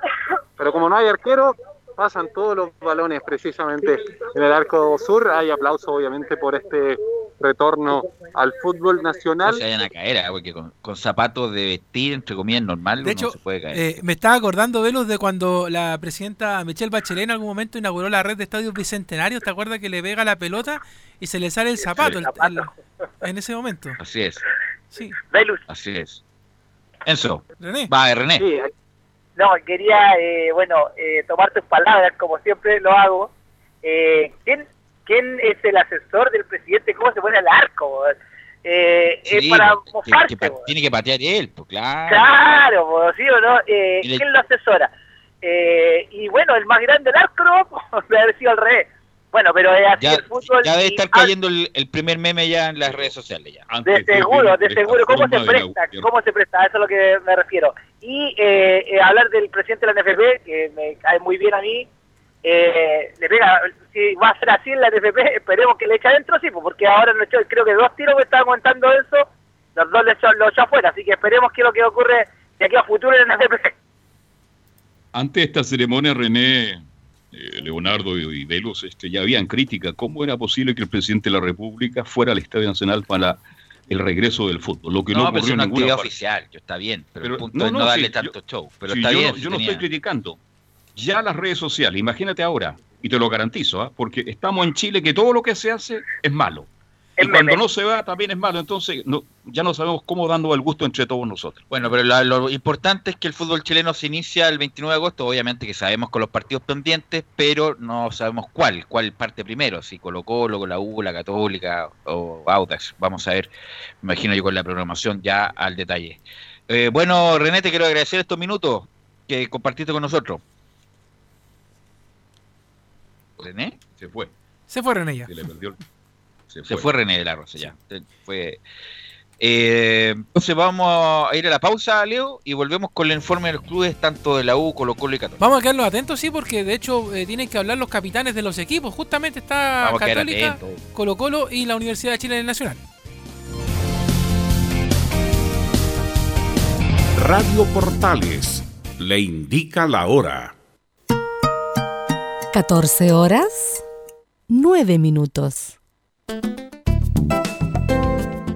Pero como no hay arquero, pasan todos los balones precisamente en el arco sur. Hay aplauso obviamente por este retorno al fútbol No nacional. se vayan a caer, ah, porque con, con zapatos de vestir, entre comillas, normal, De uno hecho, se puede caer. eh, me estaba acordando, Velus, de cuando la presidenta Michelle Bachelet en algún momento inauguró la red de estadios bicentenarios. ¿Te acuerdas que le pega la pelota y se le sale el zapato el- el- en ese momento? Así es, Sí. Velus, así es. Enzo, René. va, René. Sí, no, quería, eh, bueno, eh, tomar tus palabras, como siempre lo hago. Eh, ¿quién, ¿Quién es el asesor del presidente? ¿Cómo se pone al arco? Eh, es para mofarse. tiene que patear él, pues claro. Claro, ¿sí o no? Eh, ¿Quién lo asesora? Eh, y bueno, el más grande del arco, no, debe haber sido al revés. Bueno, pero es así ya, el fútbol. Ya debe estar cayendo el, el, primer meme ya en las redes sociales. ya De seguro, de seguro. ¿Cómo se presta? ¿Cómo se presta? A eso es a lo que me refiero. Y eh, eh, hablar del presidente de la NFP, que me cae muy bien a mí, eh, le pega, si va a ser así en la NFP, esperemos que le eche adentro, sí, pues, porque ahora echó, creo que dos tiros me estaban contando eso, los dos le echó, lo echó afuera, así que esperemos que lo que ocurre de aquí a futuro en la NFP. Ante esta ceremonia, René, Leonardo y, Velos este, ya habían crítica. ¿Cómo era posible que el presidente de la República fuera al Estadio Nacional para el regreso del fútbol? Lo que no, no ocurrió pero es una actividad parte. oficial, yo está bien, pero, Pero el punto no, es no, no, darle sí, tanto yo- show. Pero Sí, está yo bien. yo no tenía- estoy criticando. Ya las redes sociales, imagínate ahora, y te lo garantizo, ¿ah? porque estamos en Chile que todo lo que se hace es malo. Y cuando no se va también es malo, entonces no, ya no sabemos cómo dando el gusto entre todos nosotros. Bueno, pero la- lo importante es que el fútbol chileno se inicia el 29 de agosto, obviamente que sabemos con los partidos pendientes, pero no sabemos cuál, cuál parte primero, si Colo Colo, con la U, la Católica o Audax. Vamos a ver, me imagino yo con la programación ya al detalle. Eh, bueno, René, te quiero agradecer estos minutos que compartiste con nosotros. René, se fue. Se fue René ya. Se le perdió. Se, fue. René de la Rosa, ya. Se fue. Eh, entonces vamos a ir a la pausa, Leo, y volvemos con el informe de los clubes, tanto de la U, Colo Colo y Católica. Vamos a quedarnos atentos, sí, porque de hecho eh, tienen que hablar los capitanes de los equipos. Justamente está Vamos Católica. Colo Colo y la Universidad de Chile en el Nacional. Radio Portales le indica la hora. 14 horas 9 minutos.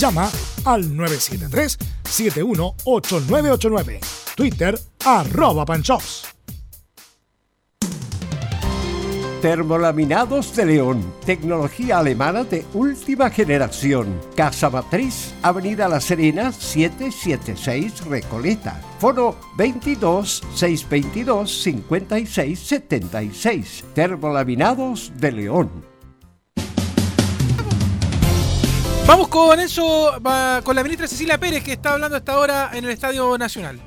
Llama al 973-718989. Twitter arroba panchops. Termolaminados de León, tecnología alemana de última generación. Casa Matriz, Avenida La Serena, 776 Recoleta. Foro 22 622 56 76. Termolaminados de León. Vamos con eso, con la ministra Cecilia Pérez, que está hablando hasta ahora en el Estadio Nacional.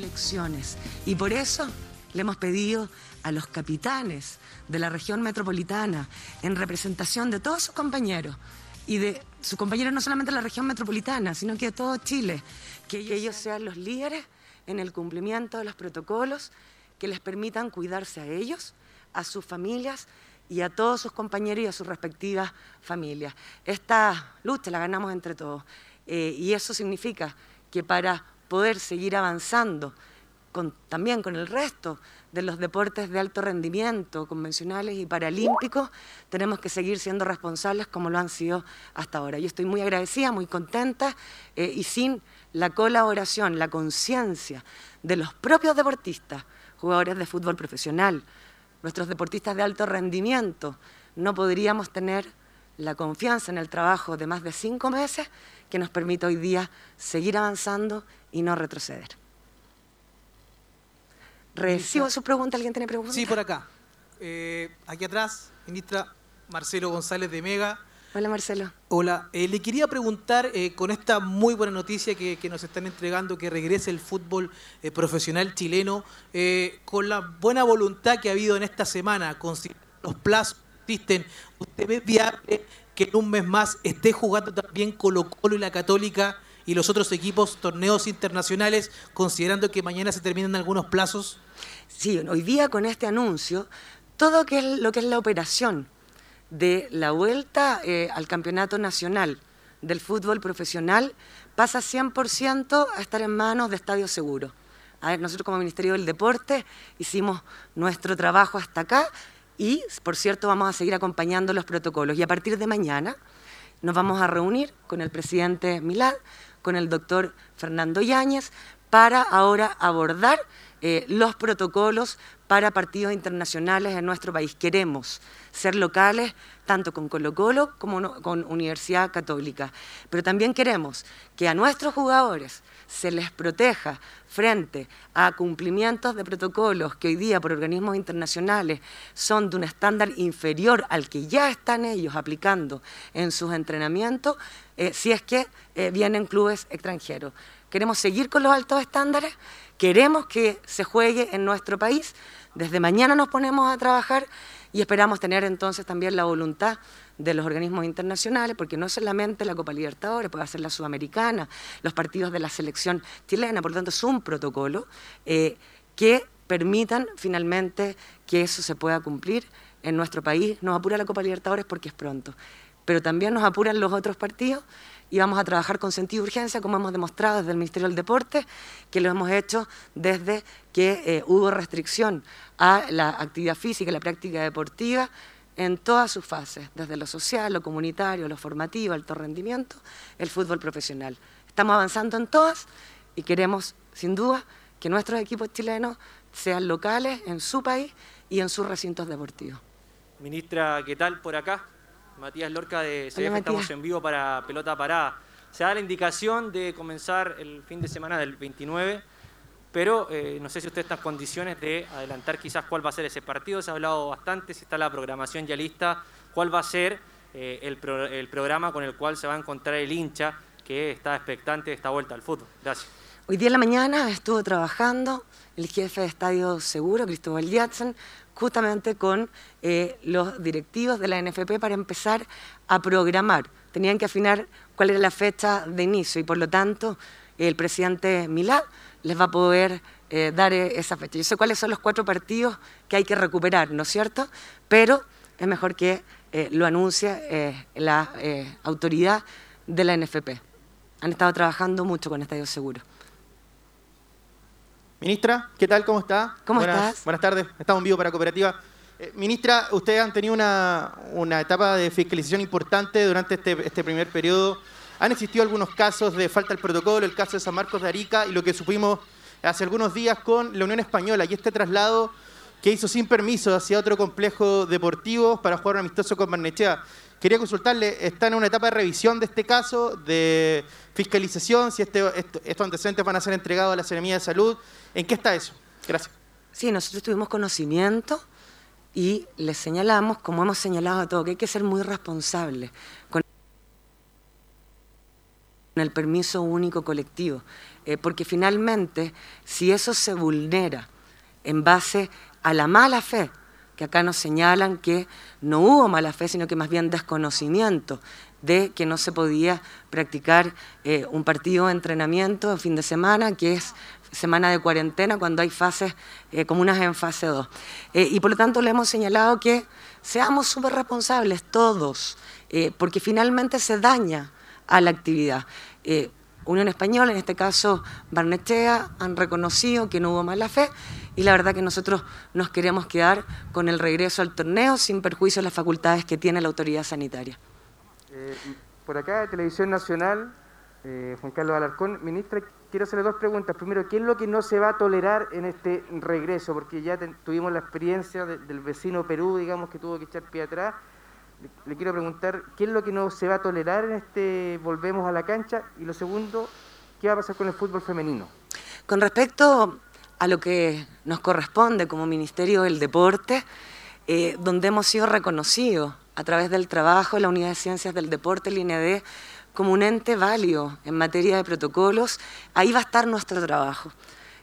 lecciones. Y por eso le hemos pedido a los capitanes de la región metropolitana, en representación de todos sus compañeros, y de sus compañeros no solamente de la región metropolitana, sino que de todo Chile, que ellos sean los líderes en el cumplimiento de los protocolos que les permitan cuidarse a ellos, a sus familias y a todos sus compañeros y a sus respectivas familias. Esta lucha la ganamos entre todos eh, y eso significa que para poder seguir avanzando también con el resto de los deportes de alto rendimiento, convencionales y paralímpicos, tenemos que seguir siendo responsables como lo han sido hasta ahora. Yo estoy muy agradecida, muy contenta eh, y sin la colaboración, la conciencia de los propios deportistas, jugadores de fútbol profesional, nuestros deportistas de alto rendimiento, no podríamos tener la confianza en el trabajo de más de cinco meses que nos permite hoy día seguir avanzando y no retroceder. Recibo su pregunta. ¿Alguien tiene preguntas? Sí, por acá. Eh, aquí atrás, ministra Marcelo González de Mega. Hola, Marcelo. Hola. Eh, le quería preguntar, eh, con esta muy buena noticia que, nos están entregando, que regrese el fútbol profesional chileno, con la buena voluntad que ha habido en esta semana, con los plazos que existen, ¿usted ve viable que en un mes más esté jugando también Colo Colo y la Católica y los otros equipos torneos internacionales, considerando que mañana se terminan algunos plazos? Sí, hoy día con este anuncio, todo que es lo que es la operación de la vuelta eh, al campeonato nacional del fútbol profesional pasa 100% a estar en manos de Estadio Seguro. A ver, nosotros como Ministerio del Deporte hicimos nuestro trabajo hasta acá y, por cierto, vamos a seguir acompañando los protocolos. Y a partir de mañana nos vamos a reunir con el presidente Milad, con el doctor Fernando Yáñez, para ahora abordar eh, los protocolos para partidos internacionales en nuestro país. Queremos ser locales tanto con Colo Colo como con Universidad Católica, pero también queremos que a nuestros jugadores se les proteja frente a cumplimientos de protocolos que hoy día por organismos internacionales son de un estándar inferior al que ya están ellos aplicando en sus entrenamientos, eh, si es que eh, vienen clubes extranjeros. Queremos seguir con los altos estándares, queremos que se juegue en nuestro país. Desde mañana nos ponemos a trabajar y esperamos tener entonces también la voluntad de los organismos internacionales, porque no solamente la Copa Libertadores, puede ser la Sudamericana, los partidos de la selección chilena, por lo tanto es un protocolo eh, que permitan finalmente que eso se pueda cumplir en nuestro país. Nos apura la Copa Libertadores porque es pronto, pero también nos apuran los otros partidos y vamos a trabajar con sentido de urgencia, como hemos demostrado desde el Ministerio del Deporte, que lo hemos hecho desde que eh, hubo restricción a la actividad física y la práctica deportiva en todas sus fases, desde lo social, lo comunitario, lo formativo, alto rendimiento, el fútbol profesional. Estamos avanzando en todas y queremos, sin duda, que nuestros equipos chilenos sean locales en su país y en sus recintos deportivos. Ministra, ¿qué tal por acá? Matías Lorca de CF, estamos en vivo para Pelota Parada. Se da la indicación de comenzar el fin de semana del 29, pero eh, no sé si usted está en condiciones de adelantar quizás cuál va a ser ese partido. Se ha hablado bastante, si está la programación ya lista, cuál va a ser eh, el, el programa con el cual se va a encontrar el hincha que está expectante de esta vuelta al fútbol. Gracias. Hoy día en la mañana estuvo trabajando el jefe de Estadio Seguro, Cristóbal Jackson, justamente con eh, los directivos de la NFP para empezar a programar. Tenían que afinar cuál era la fecha de inicio y por lo tanto el presidente Milad les va a poder eh, dar eh, esa fecha. Yo sé cuáles son los cuatro partidos que hay que recuperar, ¿no es cierto? Pero es mejor que lo anuncie la autoridad de la NFP. Han estado trabajando mucho con Estadio Seguro. Ministra, ¿qué tal? ¿Cómo está? ¿Cómo buenas, estás? Buenas tardes, estamos en vivo para Cooperativa. Eh, ministra, ustedes han tenido una, etapa de fiscalización importante durante este, este, primer periodo. Han existido algunos casos de falta del protocolo, el caso de San Marcos de Arica y lo que supimos hace algunos días con la Unión Española y este traslado que hizo sin permiso hacia otro complejo deportivo para jugar un amistoso con Barnechea. Quería consultarle, ¿está en una etapa de revisión de este caso, de fiscalización, si este, estos antecedentes van a ser entregados a la Seremía de Salud? ¿En qué está eso? Gracias. Sí, nosotros tuvimos conocimiento y les señalamos, como hemos señalado a todos, que hay que ser muy responsable con el permiso único colectivo, eh, porque finalmente, si eso se vulnera en base a la mala fe que acá nos señalan que no hubo mala fe, sino que más bien desconocimiento de que no se podía practicar eh, un partido de entrenamiento en fin de semana, que es semana de cuarentena cuando hay fases eh, comunas en fase 2. Eh, y por lo tanto le hemos señalado que seamos súper responsables todos, porque finalmente se daña a la actividad. Unión Española, en este caso Barnechea, han reconocido que no hubo mala fe y la verdad que nosotros nos queremos quedar con el regreso al torneo sin perjuicio de las facultades que tiene la autoridad sanitaria. Eh, por acá, de Televisión Nacional, eh, Juan Carlos Alarcón, ministra, quiero hacerle dos preguntas. Primero, ¿qué es lo que no se va a tolerar en este regreso? Porque ya tuvimos la experiencia del vecino Perú, digamos, que tuvo que echar pie atrás. Le, le, quiero preguntar, ¿qué es lo que no se va a tolerar en este volvemos a la cancha? Y lo segundo, ¿qué va a pasar con el fútbol femenino? Con respecto a lo que nos corresponde como Ministerio del Deporte, eh, donde hemos sido reconocidos a través del trabajo de la Unidad de Ciencias del Deporte, el INED, como un ente válido en materia de protocolos, ahí va a estar nuestro trabajo.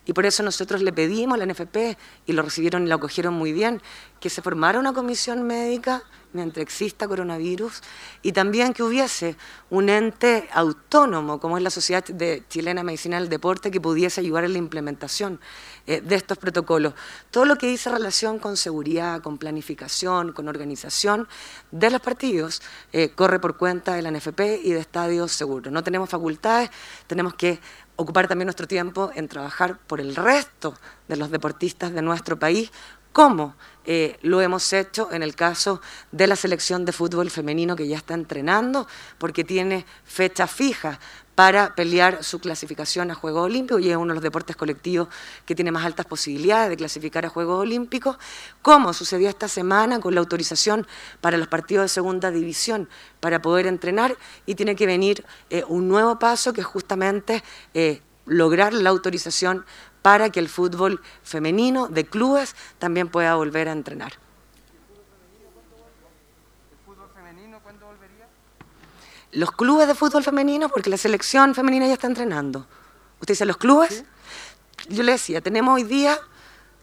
Y por eso nosotros le pedimos a la NFP, y lo recibieron y lo acogieron muy bien, que se formara una comisión médica mientras exista coronavirus y también que hubiese un ente autónomo como es la Sociedad de Chilena Medicina del Deporte que pudiese ayudar en la implementación eh, de estos protocolos. Todo lo que dice relación con seguridad, con planificación, con organización de los partidos eh, corre por cuenta de la NFP y de Estadios Seguros. No tenemos facultades, tenemos que ocupar también nuestro tiempo en trabajar por el resto de los deportistas de nuestro país como eh, lo hemos hecho en el caso de la selección de fútbol femenino que ya está entrenando, porque tiene fecha fija para pelear su clasificación a Juegos Olímpicos y es uno de los deportes colectivos que tiene más altas posibilidades de clasificar a Juegos Olímpicos, como sucedió esta semana con la autorización para los partidos de segunda división para poder entrenar y tiene que venir eh, un nuevo paso que es justamente eh, lograr la autorización para que el fútbol femenino de clubes también pueda volver a entrenar. Los clubes de fútbol femenino, porque la selección femenina ya está entrenando. Usted dice, ¿los clubes? Yo le decía, tenemos hoy día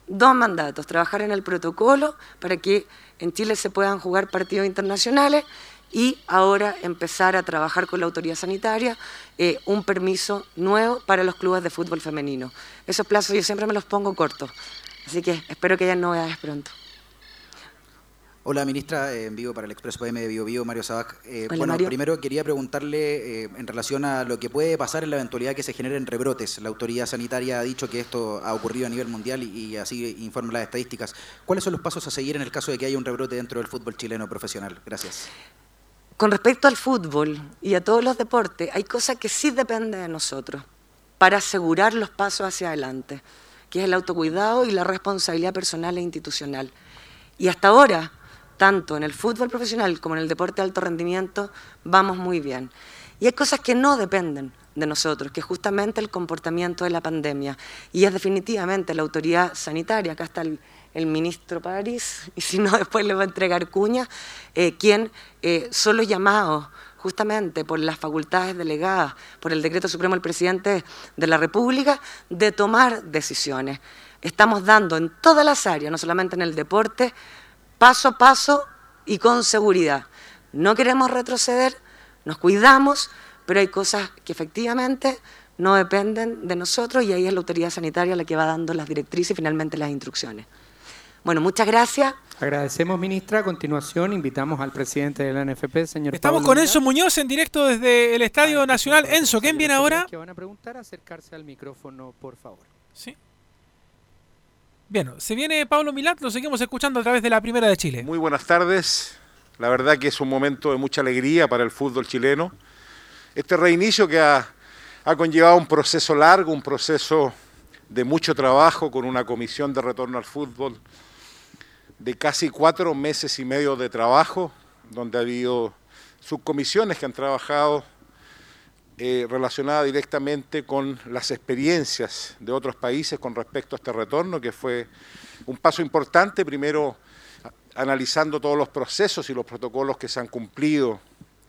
dos mandatos, trabajar en el protocolo para que en Chile se puedan jugar partidos internacionales y ahora empezar a trabajar con la autoridad sanitaria eh, un permiso nuevo para los clubes de fútbol femenino. Esos plazos yo siempre me los pongo cortos, así que espero que haya novedades pronto. Hola, ministra, eh, en vivo para el Expreso PM de Bio, Bio Mario Sabac. Eh, bueno, primero quería preguntarle en relación a lo que puede pasar en la eventualidad que se generen rebrotes. La autoridad sanitaria ha dicho que esto ha ocurrido a nivel mundial y, y así informa las estadísticas. ¿Cuáles son los pasos a seguir en el caso de que haya un rebrote dentro del fútbol chileno profesional? Gracias. Con respecto al fútbol y a todos los deportes, hay cosas que sí dependen de nosotros para asegurar los pasos hacia adelante, que es el autocuidado y la responsabilidad personal e institucional. Y hasta ahora, tanto en el fútbol profesional como en el deporte de alto rendimiento, vamos muy bien. Y hay cosas que no dependen de nosotros, que es justamente el comportamiento de la pandemia. Y es definitivamente la autoridad sanitaria, acá está el, el ministro París, y si no después le va a entregar cuña, eh, quien eh, son los llamados justamente por las facultades delegadas, por el decreto supremo del presidente de la República, de tomar decisiones. Estamos dando en todas las áreas, no solamente en el deporte, paso a paso y con seguridad. No queremos retroceder, nos cuidamos, pero hay cosas que efectivamente no dependen de nosotros y ahí es la autoridad sanitaria la que va dando las directrices y finalmente las instrucciones. Bueno, muchas gracias. Agradecemos, ministra. A continuación, invitamos al presidente de la NFP, señor Estamos con Enzo Muñoz en directo desde el Estadio Nacional. Enzo, ¿quién viene ahora? Que van a preguntar, acercarse al micrófono, por favor. Sí. Bien, se viene Pablo Milat, lo seguimos escuchando a través de la Primera de Chile. Muy buenas tardes. La verdad que es un momento de mucha alegría para el fútbol chileno. Este reinicio que ha, ha conllevado un proceso largo, un proceso de mucho trabajo con una comisión de retorno al fútbol de casi cuatro meses y medio de trabajo, donde ha habido subcomisiones que han trabajado eh, directamente con las experiencias de otros países con respecto a este retorno, que fue un paso importante, primero analizando todos los procesos y los protocolos que se han cumplido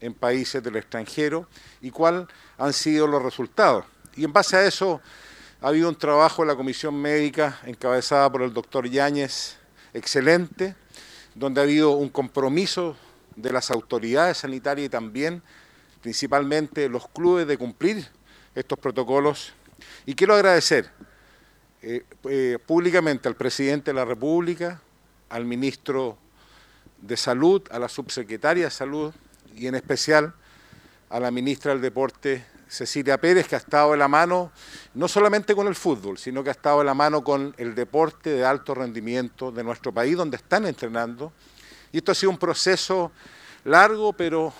en países del extranjero y cuáles han sido los resultados. Y en base a eso ha habido un trabajo en la comisión médica encabezada por el doctor Yáñez, excelente, donde ha habido un compromiso de las autoridades sanitarias y también principalmente los clubes de cumplir estos protocolos. Y quiero agradecer eh, eh, públicamente al presidente de la República, al ministro de Salud, a la subsecretaria de Salud y en especial a la ministra del Deporte, Cecilia Pérez, que ha estado en la mano no solamente con el fútbol, sino que ha estado en la mano con el deporte de alto rendimiento de nuestro país, donde están entrenando. Y esto ha sido un proceso largo, pero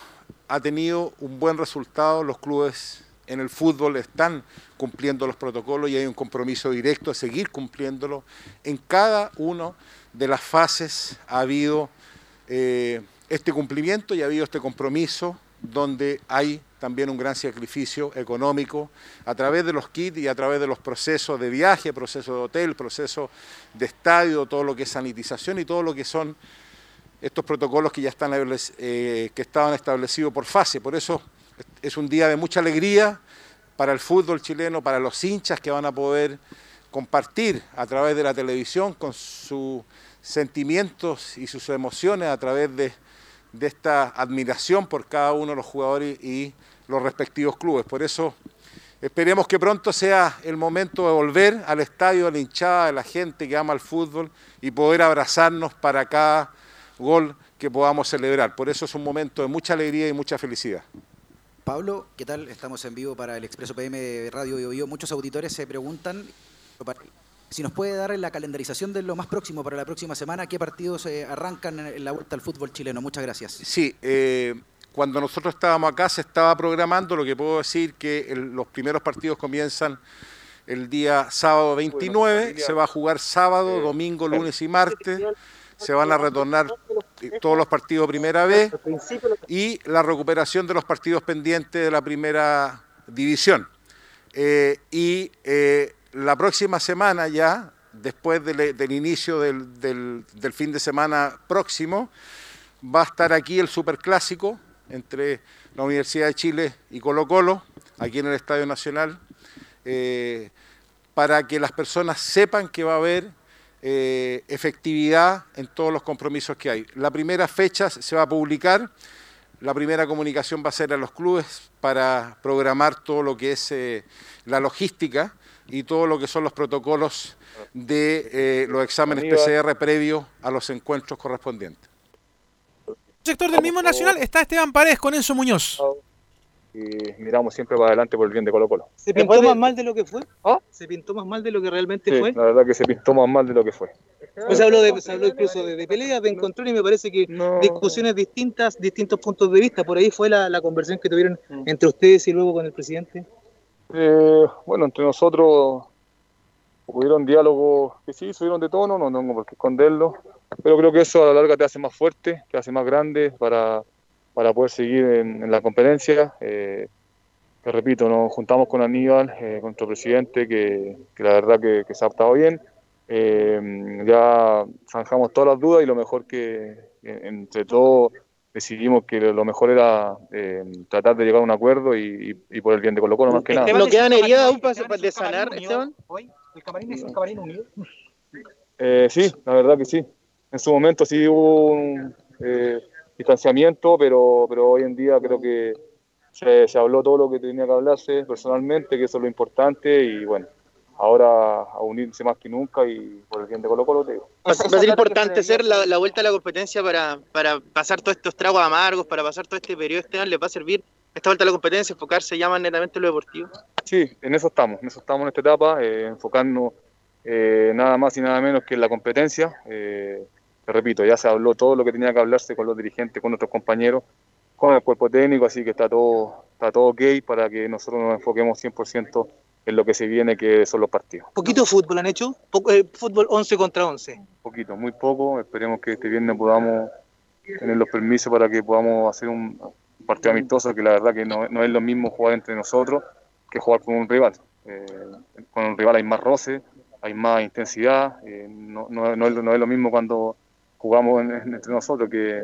ha tenido un buen resultado. Los clubes en el fútbol están cumpliendo los protocolos y hay un compromiso directo de seguir cumpliéndolo. En cada una de las fases ha habido eh, este cumplimiento y ha habido este compromiso donde hay también un gran sacrificio económico a través de los kits y a través de los procesos de viaje, procesos de hotel, procesos de estadio, todo lo que es sanitización y todo lo que son estos protocolos que ya están eh, que estaban establecidos por fase. Por eso es un día de mucha alegría para el fútbol chileno, para los hinchas que van a poder compartir a través de la televisión con sus sentimientos y sus emociones a través de, de esta admiración por cada uno de los jugadores y los respectivos clubes. Por eso esperemos que pronto sea el momento de volver al estadio, a la hinchada, a la gente que ama el fútbol y poder abrazarnos para cada gol que podamos celebrar. Por eso es un momento de mucha alegría y mucha felicidad. Pablo, ¿qué tal? Estamos en vivo para el Expreso PM de Radio Bio, Bio. Muchos auditores se preguntan si nos puede dar la calendarización de lo más próximo para la próxima semana, qué partidos eh, arrancan en la vuelta al fútbol chileno. Muchas gracias. Sí, eh, cuando nosotros estábamos acá se estaba programando, lo que puedo decir que los primeros partidos comienzan el día sábado 29, se va a jugar sábado, eh, domingo, lunes y martes se van a retornar todos los partidos primera vez y la recuperación de los partidos pendientes de la primera división. Eh, y eh, la próxima semana ya, después del, inicio del, fin de semana próximo, va a estar aquí el Superclásico entre la Universidad de Chile y Colo Colo, aquí en el Estadio Nacional, eh, para que las personas sepan que va a haber eh, efectividad en todos los compromisos que hay. La primera fecha se va a publicar, la primera comunicación va a ser a los clubes para programar todo lo que es eh, la logística y todo lo que son los protocolos de los exámenes PCR previos a los encuentros correspondientes. Sector del mismo Nacional está Esteban Paredes con Enzo Muñoz y miramos siempre para adelante por el bien de Colo Colo. ¿Se pintó más mal de lo que fue? ¿Ah? ¿Se pintó más mal de lo que realmente sí, fue? La verdad que se pintó más mal de lo que fue. Pues se habló, de, se habló incluso de, de peleas, de encontrar y me parece que discusiones distintas, distintos puntos de vista. Por ahí fue la, la conversión que tuvieron mm. entre ustedes y luego con el presidente. Eh, bueno, entre nosotros hubieron diálogos que sí, subieron de tono, no tengo por qué esconderlo, pero creo que eso a la larga te hace más fuerte, te hace más grande para para poder seguir en, la competencia. Eh, que repito, nos juntamos con Aníbal, eh, con nuestro presidente, que, la verdad que, se ha adaptado bien. Eh, ya zanjamos todas las dudas y lo mejor que, entre todos decidimos que lo mejor era eh, tratar de llegar a un acuerdo y, por el bien de Colo Colo más que nada. ¿Lo quedan heridas aún para, de sanar, Esteban? ¿El camarín es un camarín unido? sí, la verdad que sí. En su momento sí hubo un, distanciamiento, pero, pero hoy en día creo que se, habló todo lo que tenía que hablarse personalmente, que eso es lo importante y bueno, ahora a unirse más que nunca y por el bien de Colo Colo te digo. Va a ser importante ser la, vuelta a la competencia para, para pasar todos estos tragos amargos, para pasar todo este periodo este año, ¿les va a servir esta vuelta a la competencia, enfocarse ya más netamente en lo deportivo? Sí, en eso estamos, en eso estamos en esta etapa, eh, enfocarnos eh, nada más y nada menos que en la competencia. Eh, te repito, ya se habló todo lo que tenía que hablarse con los dirigentes, con nuestros compañeros, con el cuerpo técnico, así que está todo, está todo ok para que nosotros nos enfoquemos 100% en lo que se viene, que son los partidos. ¿Poquito fútbol han hecho? Eh, ¿Fútbol 11 contra 11? Poquito, muy poco. Esperemos que este viernes podamos tener los permisos para que podamos hacer un partido amistoso, que la verdad que no, es lo mismo jugar entre nosotros que jugar con un rival. Eh, con un rival hay más roce, hay más intensidad, eh, no, no, no, es, lo mismo cuando jugamos entre nosotros, que,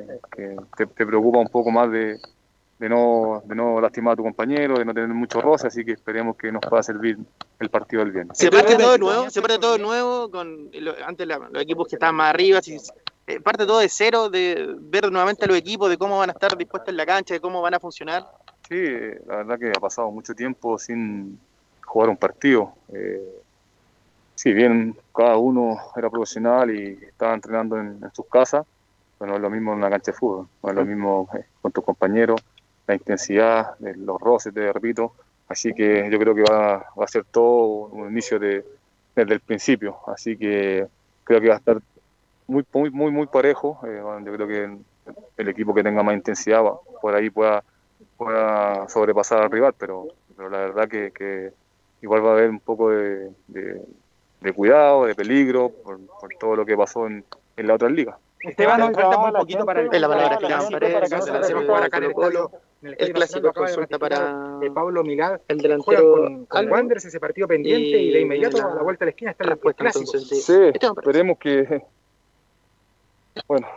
te, preocupa un poco más de, no, de no lastimar a tu compañero, de no tener mucho roce, así que esperemos que nos pueda servir el partido del viernes. ¿Se parte todo de nuevo? ¿Se parte todo de nuevo? Con antes los equipos que estaban más arriba, si, eh, parte todo de cero, de ver nuevamente a los equipos, de cómo van a estar dispuestos en la cancha, de cómo van a funcionar. Sí, la verdad que ha pasado mucho tiempo sin jugar un partido. Eh, si bien cada uno era profesional y estaba entrenando en, sus casas, pero es lo mismo en una cancha de fútbol, es lo mismo eh, con tus compañeros, la intensidad, los roces, te repito, Así que yo creo que va, a ser todo un inicio de, desde el principio. Así que creo que va a estar muy, muy, muy, muy parejo. Eh, yo creo que el equipo que tenga más intensidad por ahí pueda, pueda sobrepasar al rival, pero, pero la verdad que, igual va a haber un poco de, cuidado, de peligro por, todo lo que pasó en, en la otra liga. Esteban, nos falta muy poquito para el, la palabra el clásico consulta para Pablo Milad, el delantero con, con Wanderers ese partido pendiente y, de inmediato a la vuelta a la esquina está la respuesta entonces sí, esperemos que bueno,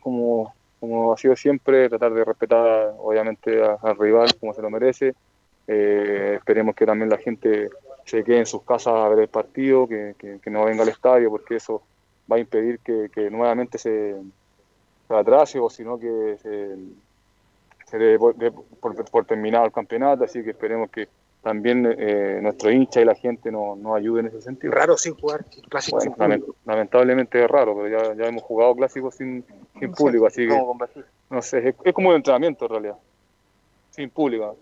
como, como ha sido siempre, tratar de respetar obviamente al rival como se lo merece. Eh, esperemos que también la gente se quede en sus casas a ver el partido, que, que no venga al estadio, porque eso va a impedir que, nuevamente se, atrase o sino que se, se dé por, terminado el campeonato, así que esperemos que también eh, nuestro hincha y la gente nos, ayude en ese sentido. Raro sin jugar clásicos sin público. Lamentablemente es raro, pero ya, hemos jugado clásicos sin, sin público, así que no sé, es, es, como un entrenamiento en realidad, sin público.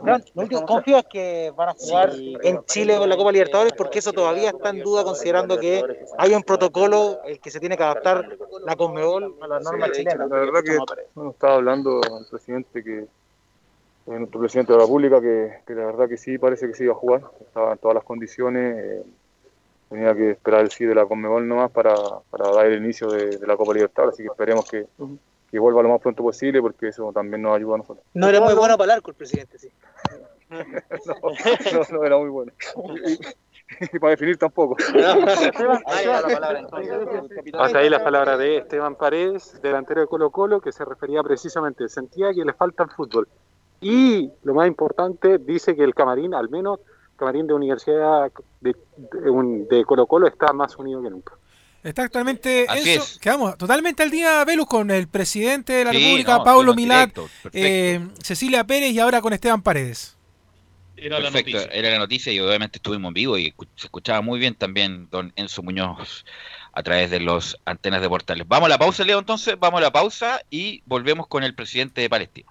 No, confío que van a jugar en Chile con la Copa Libertadores porque eso todavía está en duda considerando que hay un protocolo el que se tiene que adaptar la Conmebol a las normas chilenas. La verdad que bueno, estaba hablando el presidente que nuestro presidente de la República que, la verdad que sí parece que sí iba a jugar, estaban todas las condiciones, eh, tenía que esperar el sí de la Conmebol nomás para, para dar el inicio de, la Copa Libertadores, así que esperemos que, que vuelva lo más pronto posible porque eso también nos ayuda a nosotros. No era muy bueno para el arco el presidente, sí. no, no, era muy bueno. Y, para definir tampoco. Hasta ahí la palabra de Esteban Paredes, delantero de Colo Colo, que se refería precisamente, sentía que le falta el fútbol. Y lo más importante, dice que el camarín, al menos camarín de Universidad de, de Colo Colo, está más unido que nunca. Está actualmente eso. Quedamos totalmente al día, Velus, con el presidente de la República, Pablo Milad, eh, Cecilia Pérez y ahora con Esteban Paredes. Era la noticia. era la noticia y obviamente estuvimos en vivo y se escuchaba muy bien también don Enzo Muñoz a través de los antenas de portales. Vamos a la pausa, Leo, entonces, vamos a la pausa y volvemos con el presidente de Palestina.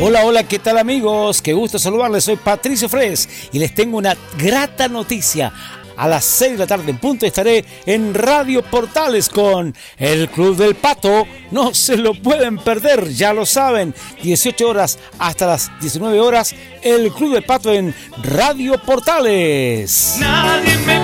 Hola, hola, ¿qué tal amigos? Qué gusto saludarles, soy Patricio Fres y les tengo una grata noticia. A las 6 de la tarde en punto estaré en Radio Portales con el Club del Pato. No se lo pueden perder, ya lo saben. 18 horas hasta las 19 horas, el Club del Pato en Radio Portales. Nadie me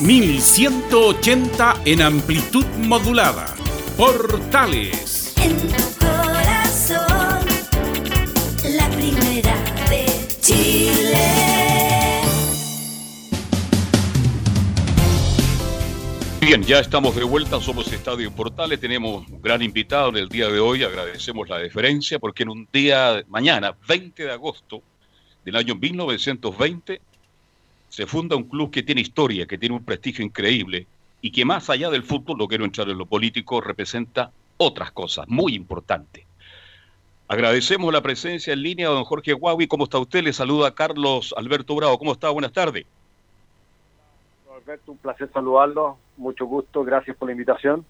1180 en amplitud modulada. Portales. En tu corazón, la primera de Chile. Bien, ya estamos de vuelta, somos Estadio Portales, tenemos un gran invitado en el día de hoy, agradecemos la deferencia porque en un día, mañana, 20 de agosto del año 1920, se funda un club que tiene historia, que tiene un prestigio increíble y que más allá del fútbol, no quiero entrar en lo político, representa otras cosas muy importantes. Agradecemos la presencia en línea de don Jorge Guavi. ¿Cómo está usted? Le saluda Carlos Alberto Bravo. ¿Cómo está? Buenas tardes. Alberto, un placer saludarlo. Mucho gusto. Gracias por la invitación.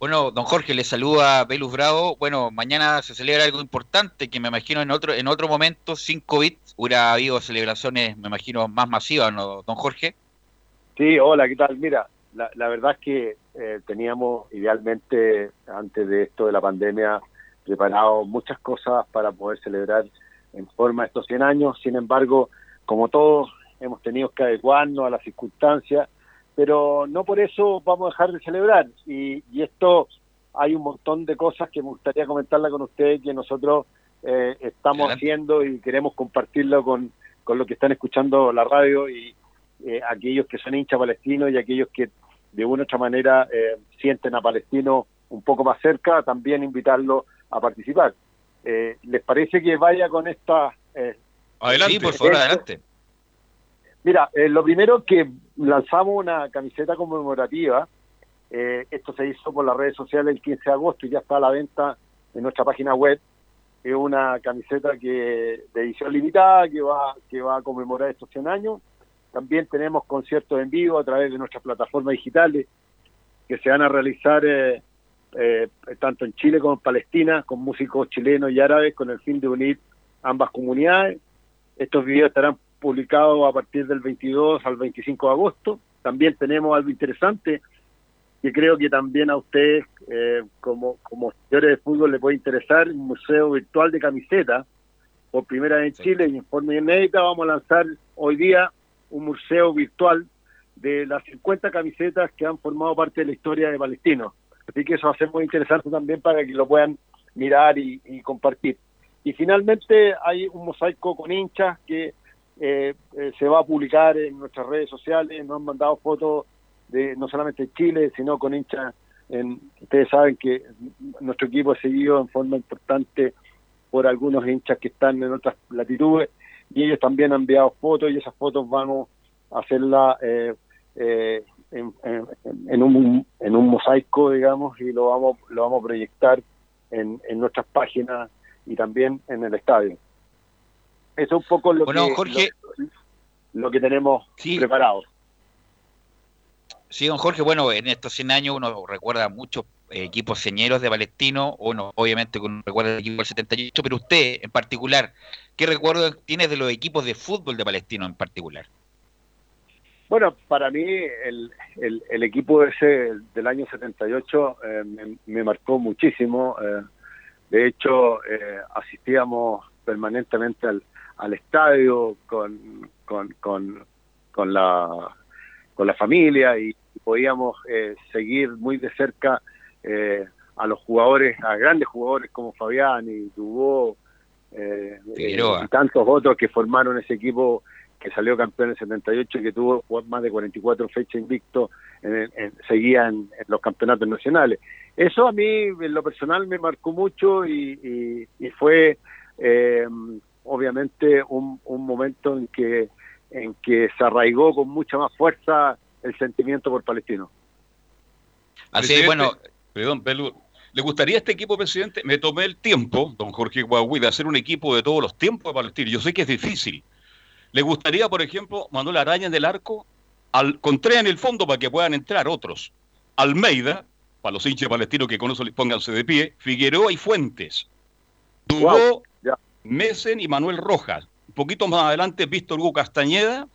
Bueno, don Jorge, le saluda Belus Bravo. Bueno, mañana se celebra algo importante que me imagino en otro en otro momento, sin COVID, hubiera habido celebraciones, me imagino, más masivas, ¿no, don Jorge? Sí, hola, ¿qué tal? Mira, la, la verdad es que eh, teníamos idealmente, antes de esto de la pandemia, preparado muchas cosas para poder celebrar en forma estos 100 años. Sin embargo, como todos, hemos tenido que adecuarnos a las circunstancias, pero no por eso vamos a dejar de celebrar. Y, y esto, hay un montón de cosas que me gustaría comentarla con ustedes que nosotros eh, estamos haciendo y queremos compartirlo con, con los que están escuchando la radio y eh, aquellos que son hinchas palestinos y aquellos que de una u otra manera eh, sienten a Palestino un poco más cerca, también invitarlos a participar. Eh, ¿Les parece que vaya con esta... eh, Adelante, sí, por favor, adelante. Mira, eh, lo primero que lanzamos una camiseta conmemorativa. Eh, esto se hizo por las redes sociales el 15 de agosto y ya está a la venta en nuestra página web. Es una camiseta que de edición limitada que va que va a conmemorar estos 100 años. También tenemos conciertos en vivo a través de nuestras plataformas digitales que se van a realizar eh, eh, tanto en Chile como en Palestina con músicos chilenos y árabes con el fin de unir ambas comunidades. Estos videos estarán publicados a partir del 22 al 25 de agosto. También tenemos algo interesante que creo que también a ustedes, eh, como, como seguidores de fútbol, les puede interesar, un museo virtual de camisetas, por primera vez en Chile, y en forma inédita vamos a lanzar hoy día un museo virtual de las 50 camisetas que han formado parte de la historia de Palestino. Así que eso va a ser muy interesante también para que lo puedan mirar y, y compartir. Y finalmente hay un mosaico con hinchas que eh, eh, se va a publicar en nuestras redes sociales, nos han mandado fotos de no solamente de Chile, sino con hinchas. En, ustedes saben que nuestro equipo es seguido en forma importante por algunos hinchas que están en otras latitudes y ellos también han enviado fotos y esas fotos vamos a hacerlas eh, eh, en, en, en, un, en un mosaico, digamos, y lo vamos, lo vamos a proyectar en, en nuestras páginas y también en el estadio. Eso es un poco lo, Bueno, que, Jorge. lo, lo que tenemos preparado. Sí, don Jorge, bueno, en estos 100 años uno recuerda muchos equipos señeros de Palestino, uno obviamente uno recuerda el equipo del 78, pero usted en particular, ¿qué recuerdo tiene de los equipos de fútbol de Palestino en particular? Bueno, para mí el, el, el equipo ese del año 78 eh, me, me marcó muchísimo. eh, de hecho, eh, asistíamos permanentemente al, al estadio con, con, con, con la, con la familia y podíamos eh, seguir muy de cerca eh, a los jugadores, a grandes jugadores como Fabián y Dubó eh, y tantos otros que formaron ese equipo que salió campeón en el 78 y que tuvo más de 44 fechas invicto, en, en- seguía en, en los campeonatos nacionales. Eso a mí, en lo personal, me marcó mucho y, y- y fue eh, obviamente un, un momento en que, en que se arraigó con mucha más fuerza el sentimiento por Palestino. Así es, Presidente, bueno, Perdón, Pelu, ¿le gustaría a este equipo, presidente? Me tomé el tiempo, don Jorge Guagüí, de hacer un equipo de todos los tiempos de Palestina. Yo sé que es difícil. ¿Le gustaría, por ejemplo, Manuel Araña en el arco? Al, con tres en el fondo para que puedan entrar otros. Almeida, para los hinchas palestinos que conocen, pónganse de pie. Figueroa y Fuentes. Dubó, Mesen y Manuel Rojas. Un poquito más adelante, Víctor Hugo Castañeda,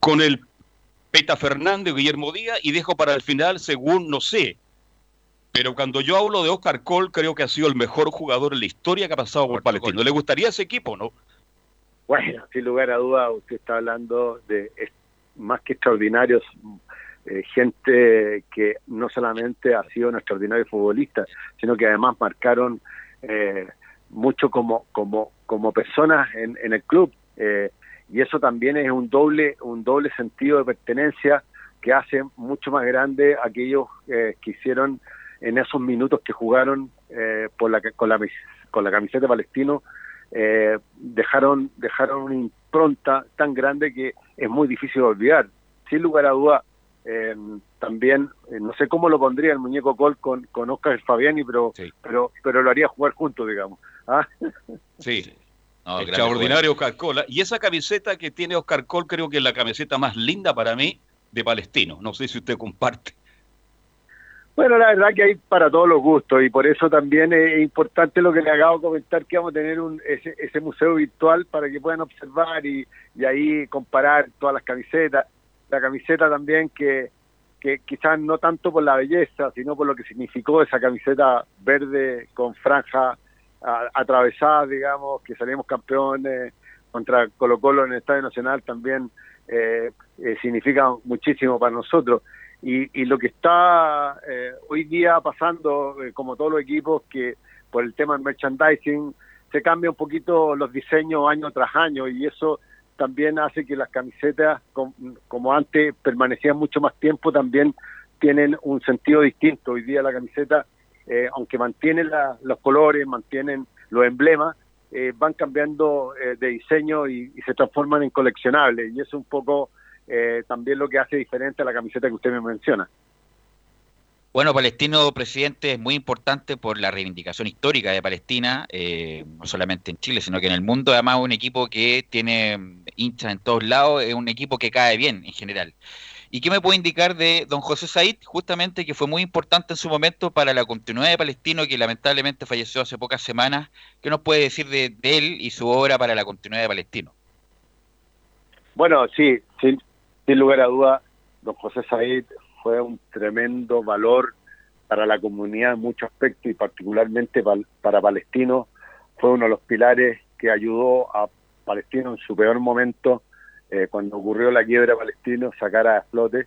con el Peta Fernández, Guillermo Díaz, y dejo para el final, según no sé. Pero cuando yo hablo de Oscar Cole, creo que ha sido el mejor jugador en la historia que ha pasado por Palestino. ¿Le gustaría ese equipo, no? Bueno, sin lugar a duda, usted está hablando de es- más que extraordinarios, eh, gente que no solamente ha sido un extraordinario futbolista, sino que además marcaron eh, mucho como, como, como personas en, en el club. eh, y eso también es un doble, un doble sentido de pertenencia que hace mucho más grande aquellos eh, que hicieron en esos minutos que jugaron eh, por la, con, la, con la camiseta de palestino eh, dejaron dejaron una impronta tan grande que es muy difícil de olvidar. Sin lugar a duda, eh, también, eh, no sé cómo lo pondría el muñeco Col con, con Oscar Fabiani, pero, pero pero lo haría jugar juntos, digamos. ¿Ah? Sí. No, Extraordinario Oscar Cole. Y esa camiseta que tiene Oscar Cole creo que es la camiseta más linda para mí de Palestino. No sé si usted comparte. Bueno, la verdad que hay para todos los gustos y por eso también es importante lo que le acabo de comentar, que vamos a tener un, ese, ese museo virtual para que puedan observar y, y ahí comparar todas las camisetas. La camiseta también que, que quizás no tanto por la belleza, sino por lo que significó esa camiseta verde con franja a- atravesada, digamos, que salimos campeones contra Colo Colo en el Estadio Nacional también eh, eh, significa muchísimo para nosotros. Y, y lo que está eh, hoy día pasando, eh, como todos los equipos, que por el tema del merchandising se cambia un poquito los diseños año tras año y eso también hace que las camisetas, com- como antes permanecían mucho más tiempo, también tienen un sentido distinto. Hoy día la camiseta, eh, aunque mantienen la- los colores, mantienen los emblemas, eh, van cambiando eh, de diseño y, se transforman en coleccionables. Y eso es un poco eh, también lo que hace diferente a la camiseta que usted me menciona. Bueno, Palestino, presidente, es muy importante por la reivindicación histórica de Palestina, eh, no solamente en Chile, sino que en el mundo. Además, un equipo que tiene hinchas en todos lados, es un equipo que cae bien en general. ¿Y qué me puede indicar de don José Said? Justamente que fue muy importante en su momento para la continuidad de Palestino, que lamentablemente falleció hace pocas semanas. ¿Qué nos puede decir de, de él y su obra para la continuidad de Palestino? Bueno, sí, sin, sin lugar a duda, don José Said fue un tremendo valor para la comunidad en muchos aspectos y particularmente pal- para Palestino. Fue uno de los pilares que ayudó a Palestino en su peor momento, eh, cuando ocurrió la quiebra Palestino, sacar a flote.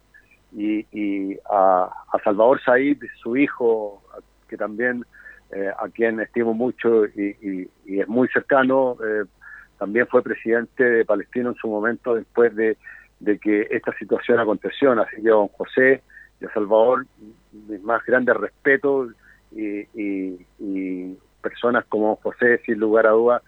Y, y a, Salvador Said, su hijo, que también eh, a quien estimo mucho y, y- es muy cercano, eh, también fue presidente de Palestino en su momento después de, que esta situación aconteció. Así que a don José y a Salvador, mis más grandes respetos y, personas como José, sin lugar a dudas,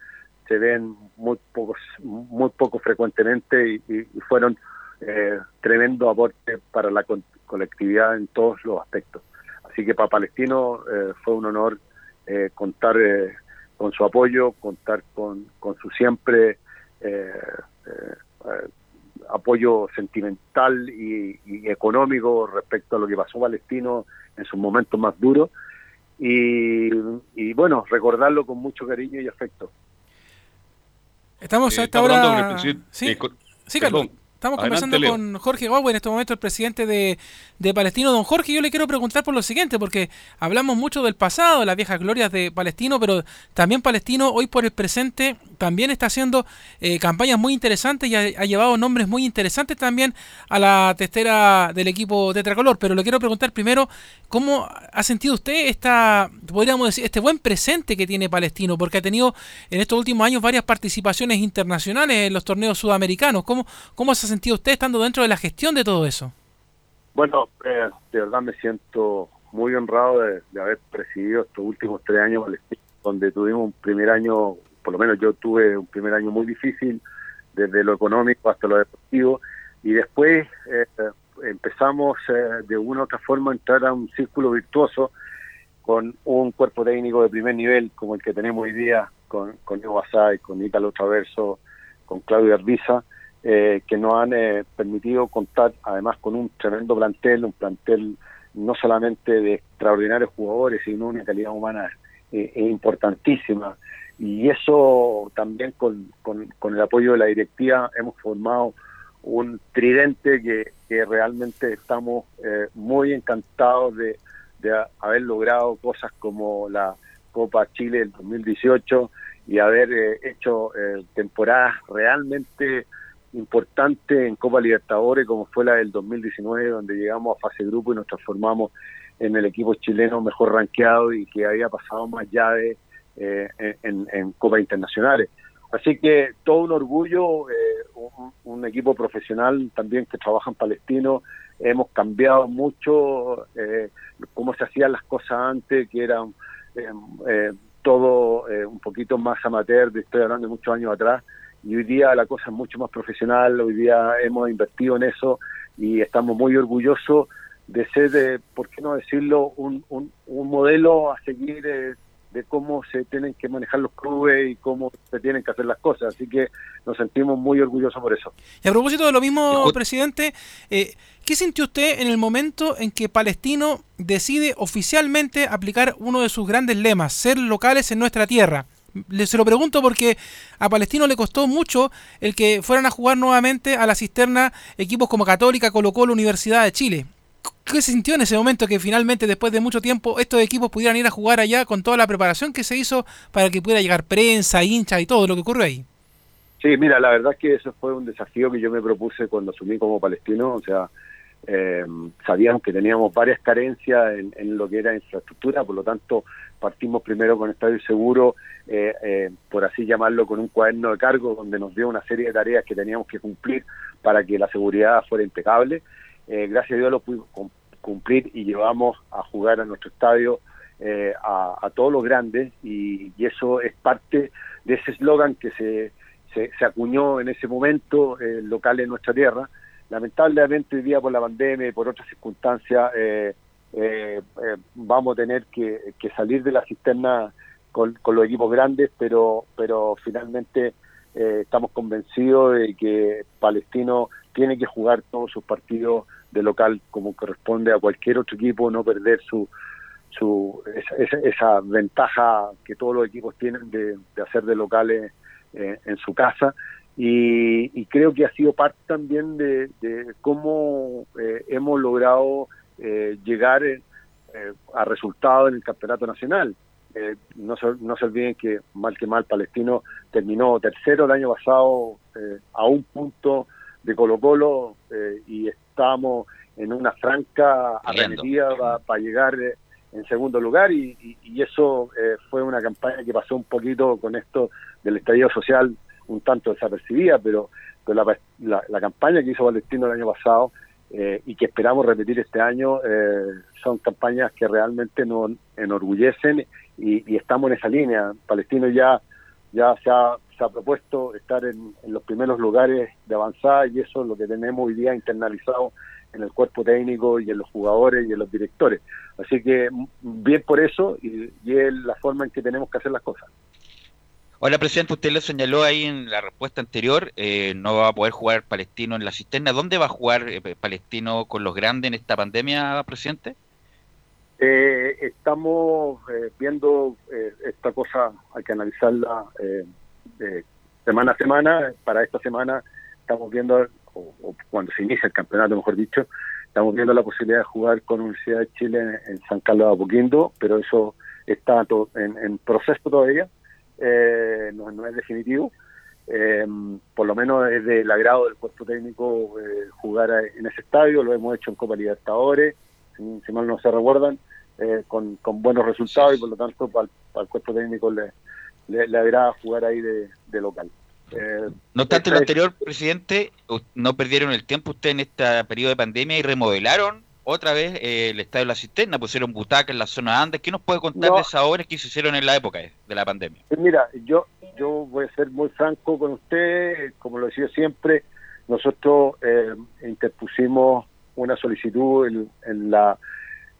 se ven muy pocos, muy poco frecuentemente y, fueron eh, tremendo aporte para la colectividad en todos los aspectos. Así que para Palestino eh, fue un honor eh, contar eh, con su apoyo, contar con, con su siempre eh, apoyo sentimental y, y económico respecto a lo que pasó Palestino en sus momentos más duros. Y, y bueno, recordarlo con mucho cariño y afecto. Estamos a Eh, esta hablando con hora. Sí, sí, perdón. Estamos Adelante, conversando Leo. con Jorge Gauwe, en este momento el presidente de, de Palestino. Don Jorge, yo le quiero preguntar por lo siguiente, porque hablamos mucho del pasado, las viejas glorias de Palestino, pero también Palestino hoy por el presente también está haciendo eh, campañas muy interesantes y ha, ha llevado nombres muy interesantes también a la testera del equipo tetracolor. Pero le quiero preguntar primero, ¿cómo ha sentido usted esta, podríamos decir, este buen presente que tiene Palestino? Porque ha tenido en estos últimos años varias participaciones internacionales en los torneos sudamericanos. ¿Cómo, cómo se ha sentido usted estando dentro de la gestión de todo eso? Bueno, eh, de verdad me siento muy honrado de, haber presidido estos últimos tres años donde tuvimos un primer año, por lo menos yo tuve un primer año muy difícil, desde lo económico hasta lo deportivo, y después eh, empezamos eh, de una u otra forma a entrar a un círculo virtuoso con un cuerpo técnico de primer nivel como el que tenemos hoy día, con, con Diego Basay, con Ítalo Traverso, con Claudio Arbiza, eh, que nos han eh, permitido contar además con un tremendo plantel, un plantel no solamente de extraordinarios jugadores, sino una calidad humana eh, eh, importantísima. Y eso también con, con, el apoyo de la directiva hemos formado un tridente que, que realmente estamos eh, muy encantados de, de haber logrado cosas como la Copa Chile del 2018 y haber hecho temporadas realmente importantes en Copa Libertadores como fue la del 2019 donde llegamos a fase grupo y nos transformamos en el equipo chileno mejor rankeado y que había pasado más llaves eh, en, en Copas Internacionales. Así que todo un orgullo, eh, un, equipo profesional también que trabaja en Palestino. Hemos cambiado mucho eh, cómo se hacían las cosas antes, que era eh, eh, todo eh, un poquito más amateur, estoy hablando de muchos años atrás, y hoy día la cosa es mucho más profesional, hoy día hemos invertido en eso y estamos muy orgullosos de ser, eh, ¿por qué no decirlo?, un, un, un modelo a seguir eh, de cómo se tienen que manejar los clubes y cómo se tienen que hacer las cosas. Así que nos sentimos muy orgullosos por eso. Y a propósito de lo mismo, presidente, eh, ¿qué sintió usted en el momento en que Palestino decide oficialmente aplicar uno de sus grandes lemas, ser locales en nuestra tierra? Se lo pregunto porque a Palestino le costó mucho el que fueran a jugar nuevamente a la cisterna equipos como Católica, Colo Colo, Universidad de Chile. ¿Qué se sintió en ese momento que finalmente, después de mucho tiempo, estos equipos pudieran ir a jugar allá con toda la preparación que se hizo para que pudiera llegar prensa, hinchas y todo lo que ocurrió ahí? Sí, mira, la verdad es que eso fue un desafío que yo me propuse cuando asumí como palestino, o sea, eh, sabíamos que teníamos varias carencias en, en lo que era infraestructura, por lo tanto partimos primero con Estadio Seguro, eh, eh, por así llamarlo, con un cuaderno de cargo donde nos dio una serie de tareas que teníamos que cumplir para que la seguridad fuera impecable. Eh, gracias a Dios lo pudimos cum- cumplir y llevamos a jugar a nuestro estadio eh, a, a todos los grandes y, eso es parte de ese eslogan que se, se, se acuñó en ese momento local en nuestra tierra. Lamentablemente hoy día por la pandemia y por otras circunstancias eh, eh, eh, vamos a tener que, salir de la cisterna con, los equipos grandes, pero, finalmente estamos convencidos de que Palestino tiene que jugar todos sus partidos de local como corresponde a cualquier otro equipo, no perder su, su esa, esa, ventaja que todos los equipos tienen de, hacer de locales en su casa y, y creo que ha sido parte también de, de cómo eh, hemos logrado eh, llegar eh, a resultados en el campeonato nacional. Eh, no, se, no se olviden que mal que mal Palestino terminó tercero el año pasado eh, a un punto de Colo Colo eh, y estamos en una franca arremetida para llegar eh, en segundo lugar y, y- y eso eh, fue una campaña que pasó un poquito con esto del estallido social un tanto desapercibida, pero, pero la, la- la campaña que hizo Palestino el año pasado eh, y que esperamos repetir este año eh, son campañas que realmente nos enorgullecen y, y estamos en esa línea. Palestino ya ya se ha, propuesto estar en, los primeros lugares de avanzada y eso es lo que tenemos hoy día internalizado en el cuerpo técnico y en los jugadores y en los directores. Así que bien por eso y, y es la forma en que tenemos que hacer las cosas. Hola, presidente, usted lo señaló ahí en la respuesta anterior, eh, no va a poder jugar Palestino en la cisterna. ¿Dónde va a jugar eh, Palestino con los grandes en esta pandemia, presidente? Eh, estamos eh, viendo eh, esta cosa, hay que analizarla eh, semana a semana. Para esta semana estamos viendo o, cuando se inicia el campeonato, mejor dicho, estamos viendo la posibilidad de jugar con Universidad de Chile en, San Carlos de Apoquindo, pero eso está en proceso todavía, eh, no, no es definitivo. Eh, por lo menos es del agrado del cuerpo técnico eh, jugar a- en ese estadio, lo hemos hecho en Copa Libertadores, si, si mal no se recuerdan, eh, con, con buenos resultados y por lo tanto para el, cuerpo técnico le, le, le agrada jugar ahí de, de local. No obstante lo anterior, presidente, no perdieron el tiempo usted en este periodo de pandemia y remodelaron otra vez eh, el estadio de la cisterna, pusieron butacas en la zona Andes. ¿Qué nos puede contar No. de esas obras que se hicieron en la época de de la pandemia? Pues Mira, yo yo voy a ser muy franco con usted, como lo decía siempre, nosotros eh, interpusimos una solicitud en, en la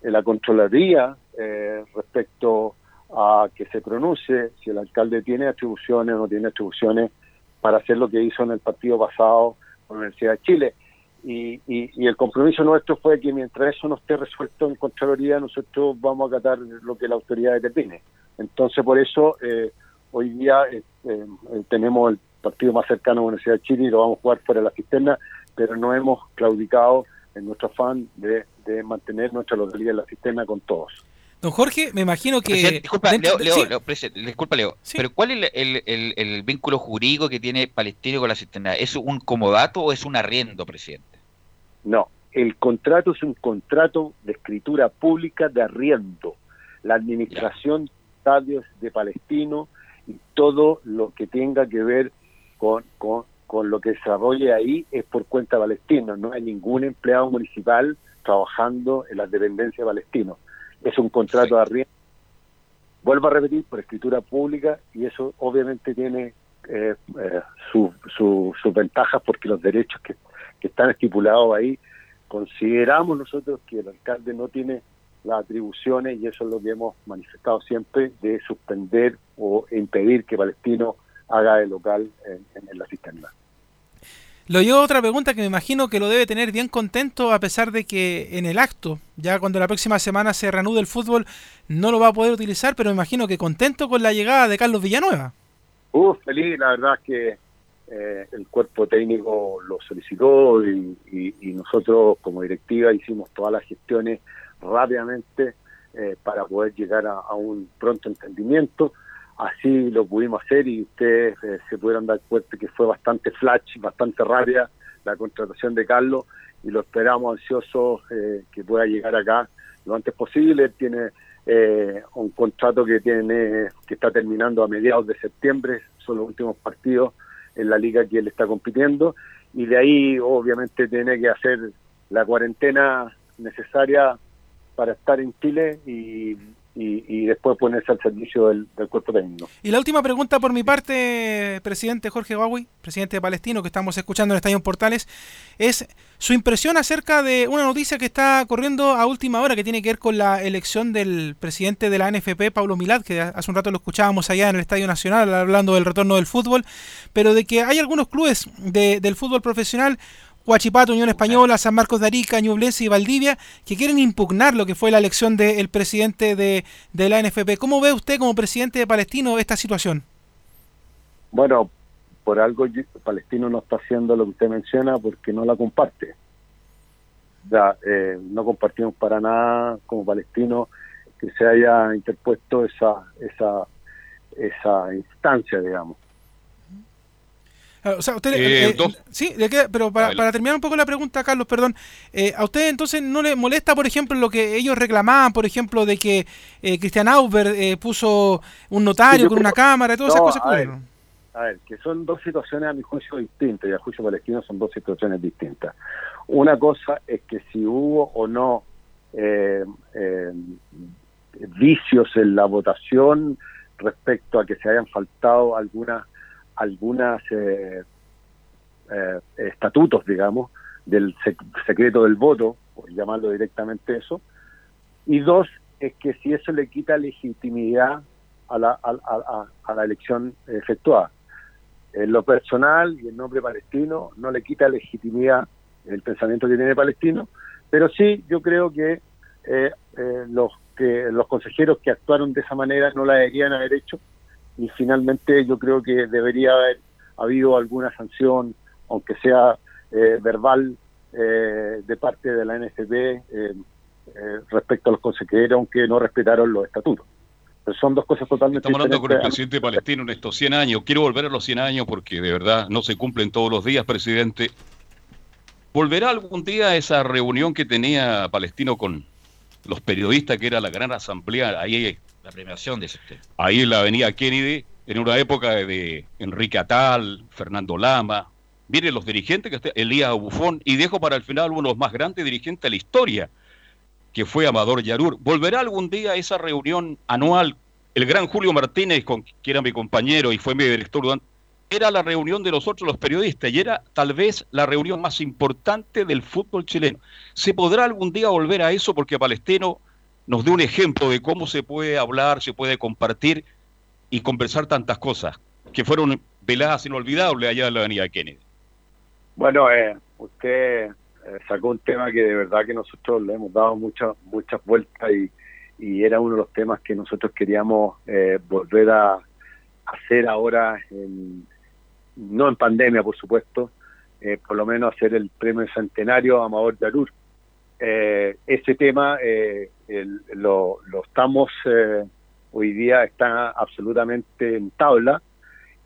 en la Contraloría eh, respecto a que se pronuncie si el alcalde tiene atribuciones o no tiene atribuciones para hacer lo que hizo en el partido pasado con la Universidad de Chile. Y, y, y el compromiso nuestro fue que mientras eso no esté resuelto en Contraloría, nosotros vamos a acatar lo que la autoridad determine. Entonces, por eso, eh, hoy día eh, eh, tenemos el partido más cercano a la Universidad de Chile y lo vamos a jugar fuera de la cisterna, pero no hemos claudicado en nuestro afán de, de mantener nuestra localidad en la cisterna con todos. Don Jorge, me imagino que... Presidente, disculpa, dentro Leo, de- Leo, sí. Leo, presidente, disculpa, Leo, pero ¿cuál es el, el- el- el vínculo jurídico que tiene Palestino con la cisterna? ¿Es un comodato o es un arriendo, presidente? No, el contrato es un contrato de escritura pública de arriendo. La administración de estadios de Palestino y todo lo que tenga que ver con, con, con lo que se desarrolle ahí es por cuenta de Palestino. No hay ningún empleado municipal trabajando en las dependencias de Palestino. Es un contrato de arriendo. Vuelvo a repetir, por escritura pública y eso obviamente tiene eh, eh, su- su- sus ventajas porque los derechos que, están estipulados ahí, consideramos nosotros que el alcalde no tiene las atribuciones y eso es lo que hemos manifestado siempre de suspender o impedir que Palestino haga de local en, en la cisterna. Lo llevo a otra pregunta que me imagino que lo debe tener bien contento a pesar de que en el acto, ya cuando la próxima semana se reanude el fútbol, no lo va a poder utilizar, pero me imagino que contento con la llegada de Carlos Villanueva. Uh, feliz, la verdad es que eh, el cuerpo técnico lo solicitó y, nosotros como directiva hicimos todas las gestiones rápidamente eh, para poder llegar a un pronto entendimiento. Así lo pudimos hacer y ustedes eh, se pudieron dar cuenta que fue bastante flash, bastante rápida la contratación de Carlos y lo esperamos ansiosos eh, que pueda llegar acá lo antes posible. Tiene eh, un contrato que tiene que está terminando a mediados de septiembre, son los últimos partidos en la liga que él está compitiendo y de ahí obviamente tiene que hacer la cuarentena necesaria para estar en Chile y, y- después ponerse al servicio del, cuerpo técnico. Y la última pregunta por mi parte, presidente Jorge Huawei, presidente de Palestino, que estamos escuchando en Estadio Portales, es su impresión acerca de una noticia que está corriendo a última hora, que tiene que ver con la elección del presidente de la NFP, Pablo Milad, que hace un rato lo escuchábamos allá en el Estadio Nacional, hablando del retorno del fútbol, pero de que hay algunos clubes de- del fútbol profesional Huachipato, Unión Española, San Marcos de Arica, Ñublense y Valdivia, que quieren impugnar lo que fue la elección del presidente de, de la NFP. ¿Cómo ve usted como presidente de Palestino esta situación? Bueno, por algo Palestino no está haciendo lo que usted menciona porque no la comparte. O sea, eh, no compartimos para nada como palestino que se haya interpuesto esa esa esa instancia, digamos. Ah, O sea, usted, Eh, eh, dos. sí, le queda- pero para, para terminar un poco la pregunta, Carlos, perdón, eh, ¿a usted entonces no le molesta, por ejemplo, lo que ellos reclamaban, por ejemplo, de que eh, Cristian Auber eh, puso un notario Sí, con una cámara y todas No, esas cosas? a que ver? A ver, que son dos situaciones a mi juicio distintas y a juicio palestino son dos situaciones distintas. Una cosa es que si hubo o no eh, eh, vicios en la votación respecto a que se hayan faltado algunas algunas eh, eh, estatutos, digamos, del sec- secreto del voto, por llamarlo directamente eso, y dos, es que si eso le quita legitimidad a la, a, a- a- la elección efectuada. En lo personal y en nombre palestino no le quita legitimidad el pensamiento que tiene palestino, pero sí yo creo que eh, eh, los que los consejeros que actuaron de esa manera no la deberían haber hecho y finalmente yo creo que debería haber habido alguna sanción, aunque sea eh, verbal eh, de parte de la NFP eh, respecto a los consejeros, aunque no respetaron los estatutos. Pero son dos cosas totalmente Estamos hablando con el presidente palestino en estos 100 años. Quiero volver a los 100 años porque de verdad no se cumplen todos los días, presidente. ¿Volverá algún día esa reunión que tenía Palestino con los periodistas, que era la gran asamblea, ahí, La premiación de usted. ahí en la avenida Kennedy, en una época de Enrique Atal, Fernando Lama, miren los dirigentes, que está Elías Bufón, y dejo para el final uno de los más grandes dirigentes de la historia, que fue Amador Yarur. ¿Volverá algún día esa reunión anual? El gran Julio Martínez, con, que era mi compañero y fue mi director durante era la reunión de nosotros los periodistas y era tal vez la reunión más importante del fútbol chileno. ¿Se podrá algún día volver a eso? Porque Palestino nos dio un ejemplo de cómo se puede hablar, se puede compartir y conversar tantas cosas que fueron veladas inolvidables allá en la avenida Kennedy. Bueno, eh, usted eh, sacó un tema que de verdad que nosotros le hemos dado muchas muchas vueltas y, y era uno de los temas que nosotros queríamos eh, volver a hacer ahora, en- no en pandemia, por supuesto, eh, por lo menos hacer el premio centenario a Amador Yarur. Eh, ese tema eh, el- lo, estamos, eh, hoy día está absolutamente en tabla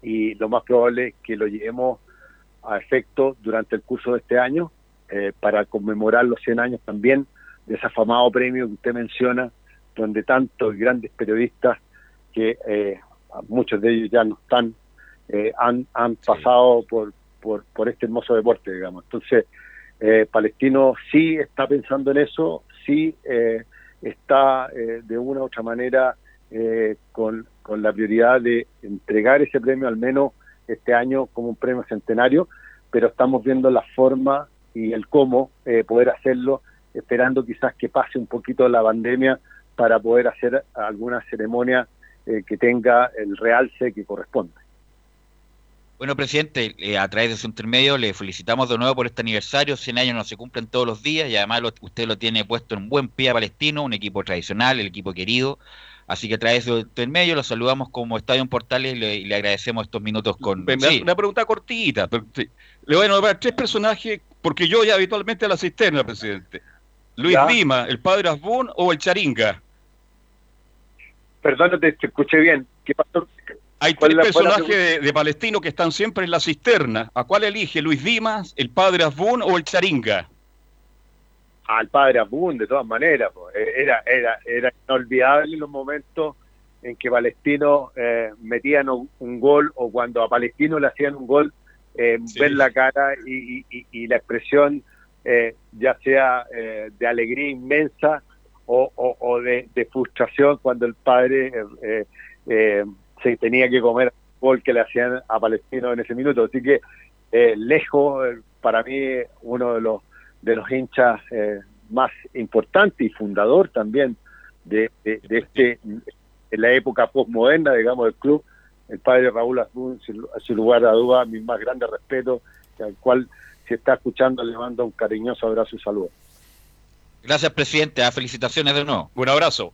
y lo más probable es que lo llevemos a efecto durante el curso de este año eh, para conmemorar los 100 años también de ese afamado premio que usted menciona, donde tantos grandes periodistas que muchos de ellos ya no están, eh, han, han pasado por, por, por este hermoso deporte, digamos. Entonces, eh, Palestino sí está pensando en eso, sí eh, está eh, de una u otra manera eh, con, con la prioridad de entregar ese premio al menos este año como un premio centenario, pero estamos viendo la forma y el cómo eh, poder hacerlo, esperando quizás que pase un poquito la pandemia para poder hacer alguna ceremonia eh, que tenga el realce que corresponde. Bueno, presidente, eh, a través de su intermedio le felicitamos de nuevo por este aniversario. 100 años no se cumplen todos los días y además lo- usted lo tiene puesto en buen pie a Palestino, un equipo tradicional, el equipo querido. Así que a través de su intermedio lo saludamos como Estadio en Portales y le, y le agradecemos estos minutos con... Me- Sí. Una pregunta cortita. pero sí. Le voy a nombrar tres personajes, porque yo ya habitualmente a la cisterna, presidente. Luis Ya. Dima, el padre Asbun o el Charinga. Perdón, te, te escuché bien. ¿Qué pasó? Hay ¿Cuál tres personajes de, de Palestino que están siempre en la cisterna. ¿A cuál elige? ¿Luis Dimas, el padre Asbun o el Charinga? al padre Abun, de todas maneras. Eh, Era, era, era inolvidable los momentos en que Palestino eh, metían un, gol o cuando a Palestino le hacían un gol, eh, ver la cara y, y- y- y la expresión, eh, ya sea eh, de alegría inmensa o, o- o de, de frustración cuando el padre eh, eh, se tenía que comer el gol que le hacían a Palestino en ese minuto. Así que eh, lejos, eh, para mí, uno de los de los hinchas eh, más importantes y fundador también de, de, este en la época postmoderna, digamos, del club, el padre Raúl Azul, sin, lugar a duda, mi más grande respeto, al cual, si está escuchando, le mando un cariñoso abrazo y saludo. Gracias, presidente. Ah, Felicitaciones de nuevo. Un abrazo.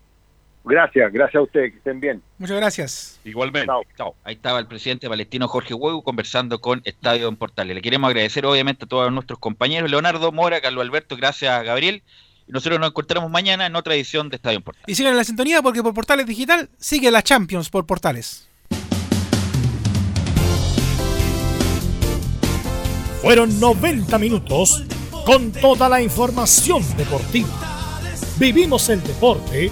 Gracias, gracias a ustedes, que estén bien. Muchas gracias. Igualmente. Chao. Ahí estaba el presidente palestino Jorge Huevo conversando con Estadio en Portales. Le queremos agradecer obviamente a todos nuestros compañeros, Leonardo Mora, Carlos Alberto, gracias a Gabriel. Y nosotros nos encontramos mañana en otra edición de Estadio en Portales. Y sigan en la sintonía porque por Portales Digital sigue la Champions por Portales. Fueron 90 minutos con toda la información deportiva. Vivimos el deporte